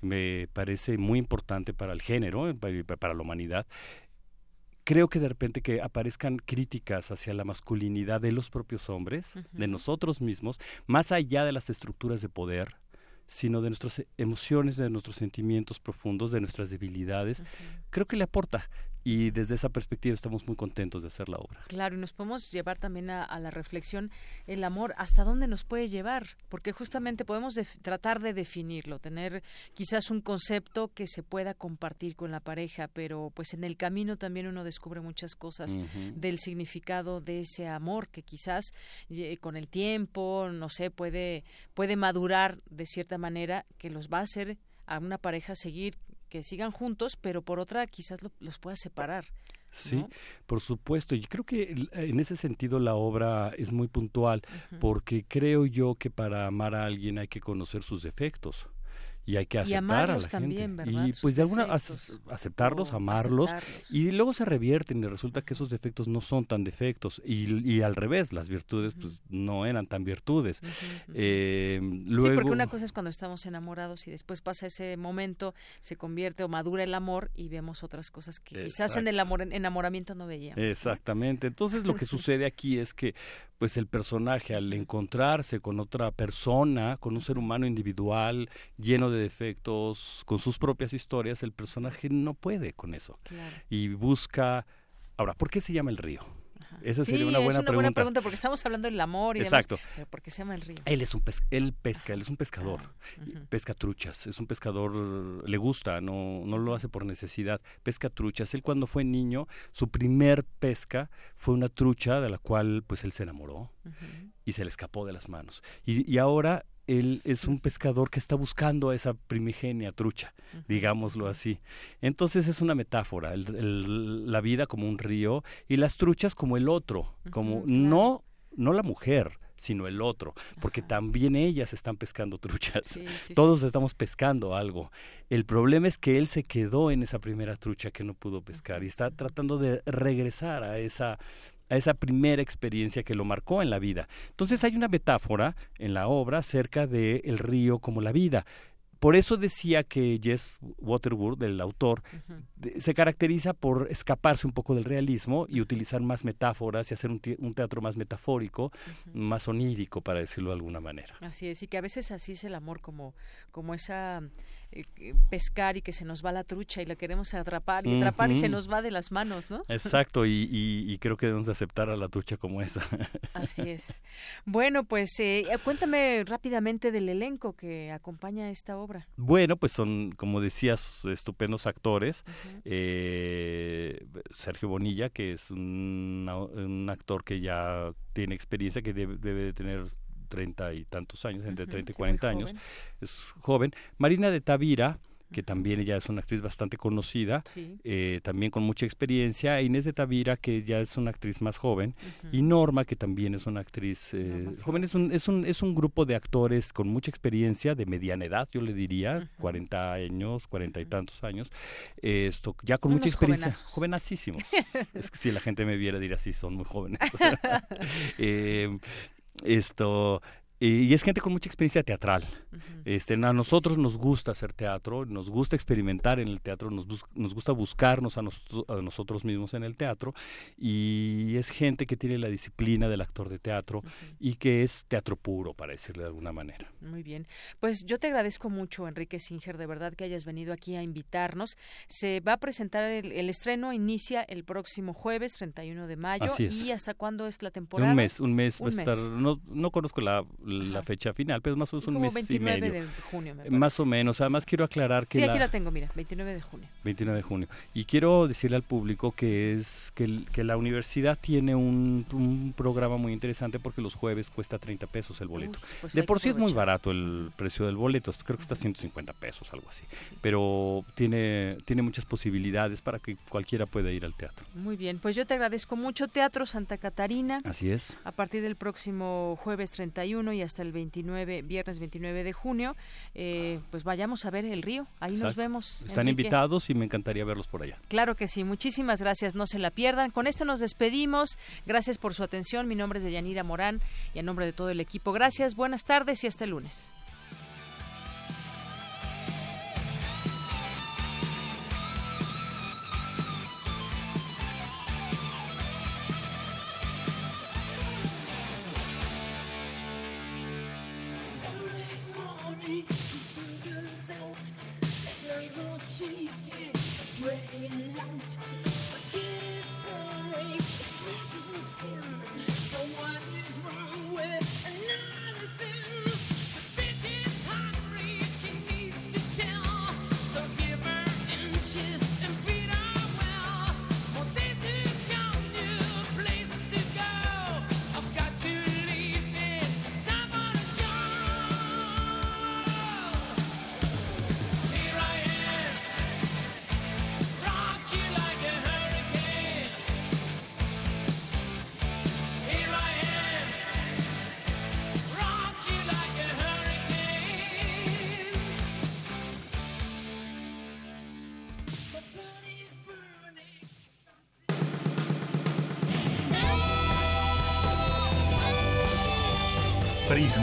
Me parece muy importante para el género, para la humanidad. Creo que de repente que aparezcan críticas hacia la masculinidad de los propios hombres, de nosotros mismos, más allá de las estructuras de poder, sino de nuestras emociones, de nuestros sentimientos profundos, de nuestras debilidades, creo que le aporta y desde esa perspectiva estamos muy contentos de hacer la obra. Claro, y nos podemos llevar también a, la reflexión el amor, hasta dónde nos puede llevar, porque justamente podemos tratar de definirlo, tener quizás un concepto que se pueda compartir con la pareja, pero pues en el camino también uno descubre muchas cosas del significado de ese amor que quizás con el tiempo, no sé, puede puede madurar de cierta manera que los va a hacer a una pareja seguir que sigan juntos, pero por otra quizás los pueda separar. Sí, por supuesto. Y creo que en ese sentido la obra es muy puntual, porque creo yo que para amar a alguien hay que conocer sus defectos y hay que aceptar a la gente. Y pues de alguna aceptarlos, amarlos y luego se revierten y resulta que esos defectos no son tan defectos y, y al revés, las virtudes pues no eran tan virtudes. Eh, luego... Sí, porque una cosa es cuando estamos enamorados y después pasa ese momento, se convierte o madura el amor y vemos otras cosas que quizás en el amor, enamoramiento no veíamos. Exactamente. Entonces lo que sucede aquí es que pues el personaje al encontrarse con otra persona, con un ser humano individual, lleno de defectos, con sus propias historias, el personaje no puede con eso. Y busca... Ahora, ¿por qué se llama el río? Esa sería una buena es una buena pregunta porque estamos hablando del amor y Exacto. demás. ¿Por qué se llama el río? Él es un él pesca, él es un pescador. Ah, pesca truchas, es un pescador, le gusta, no, no lo hace por necesidad. Pesca truchas. Él cuando fue niño, su primer pesca fue una trucha de la cual pues él se enamoró y se le escapó de las manos. Y, y ahora él es un pescador que está buscando a esa primigenia trucha, digámoslo así. Entonces es una metáfora, la vida como un río y las truchas como el otro, como no, no la mujer, sino el otro, porque también ellas están pescando truchas. Todos estamos pescando algo. El problema es que él se quedó en esa primera trucha que no pudo pescar y está tratando de regresar a esa a esa primera experiencia que lo marcó en la vida. Entonces hay una metáfora en la obra acerca del el río como la vida. Por eso decía que Jess Waterworth, el autor, se caracteriza por escaparse un poco del realismo y utilizar más metáforas y hacer un, teatro más metafórico, más onírico, para decirlo de alguna manera. Así es, y que a veces así es el amor, como, como esa pescar y que se nos va la trucha y la queremos atrapar y atrapar y se nos va de las manos, ¿no? Exacto, y, creo que debemos aceptar a la trucha como esa. Así es. Bueno, pues eh, cuéntame rápidamente del elenco que acompaña esta obra. Bueno, pues son, como decías, estupendos actores. eh, Sergio Bonilla, que es un, un, actor que ya tiene experiencia, que debe, debe de tener treinta y tantos años, entre treinta y cuarenta años, es joven. Marina de Tavira, que también ella es una actriz bastante conocida, eh, también con mucha experiencia, Inés de Tavira, que ya es una actriz más joven, y Norma, que también es una actriz eh, joven, es un, es, un, es un grupo de actores con mucha experiencia, de mediana edad, yo le diría, cuarenta años, cuarenta y tantos años, esto ya con mucha experiencia, jovenasísimos. es que si la gente me viera diría, sí, son muy jóvenes. esto y es gente con mucha experiencia teatral. este, a nosotros nos gusta hacer teatro, nos gusta experimentar en el teatro, nos, nos gusta buscarnos a, a, nosotros mismos en el teatro y es gente que tiene la disciplina del actor de teatro y que es teatro puro, para decirle de alguna manera. Muy bien. Pues yo te agradezco mucho, Enrique Singer, de verdad que hayas venido aquí a invitarnos. Se va a presentar el, estreno, inicia el próximo jueves, 31 de mayo. ¿Y hasta cuándo es la temporada? Un mes, un mes. va A estar, no, no conozco la la fecha final, pero más o menos un mes y medio. de junio, Más o menos. Además quiero aclarar que Sí, aquí la tengo, mira, 29 de junio. 29 de junio. Y quiero decirle al público que es que, que la universidad tiene un, un, programa muy interesante porque los jueves cuesta 30 pesos el boleto. Pues de por sí es muy barato el precio del boleto, creo que está 150 pesos, algo así. Pero tiene, tiene muchas posibilidades para que cualquiera pueda ir al teatro. Muy bien, pues yo te agradezco mucho. Teatro Santa Catarina. Así es. A partir del próximo jueves 31 y hasta el 29, viernes 29 de junio, eh, pues vayamos a ver el río. Ahí nos vemos. Están invitados y me encantaría verlos por allá. Claro que sí. Muchísimas gracias. No se la pierdan. Con esto nos despedimos. Gracias por su atención. Mi nombre es Deyanira Morán y en nombre de todo el equipo, gracias. Buenas tardes y hasta el lunes.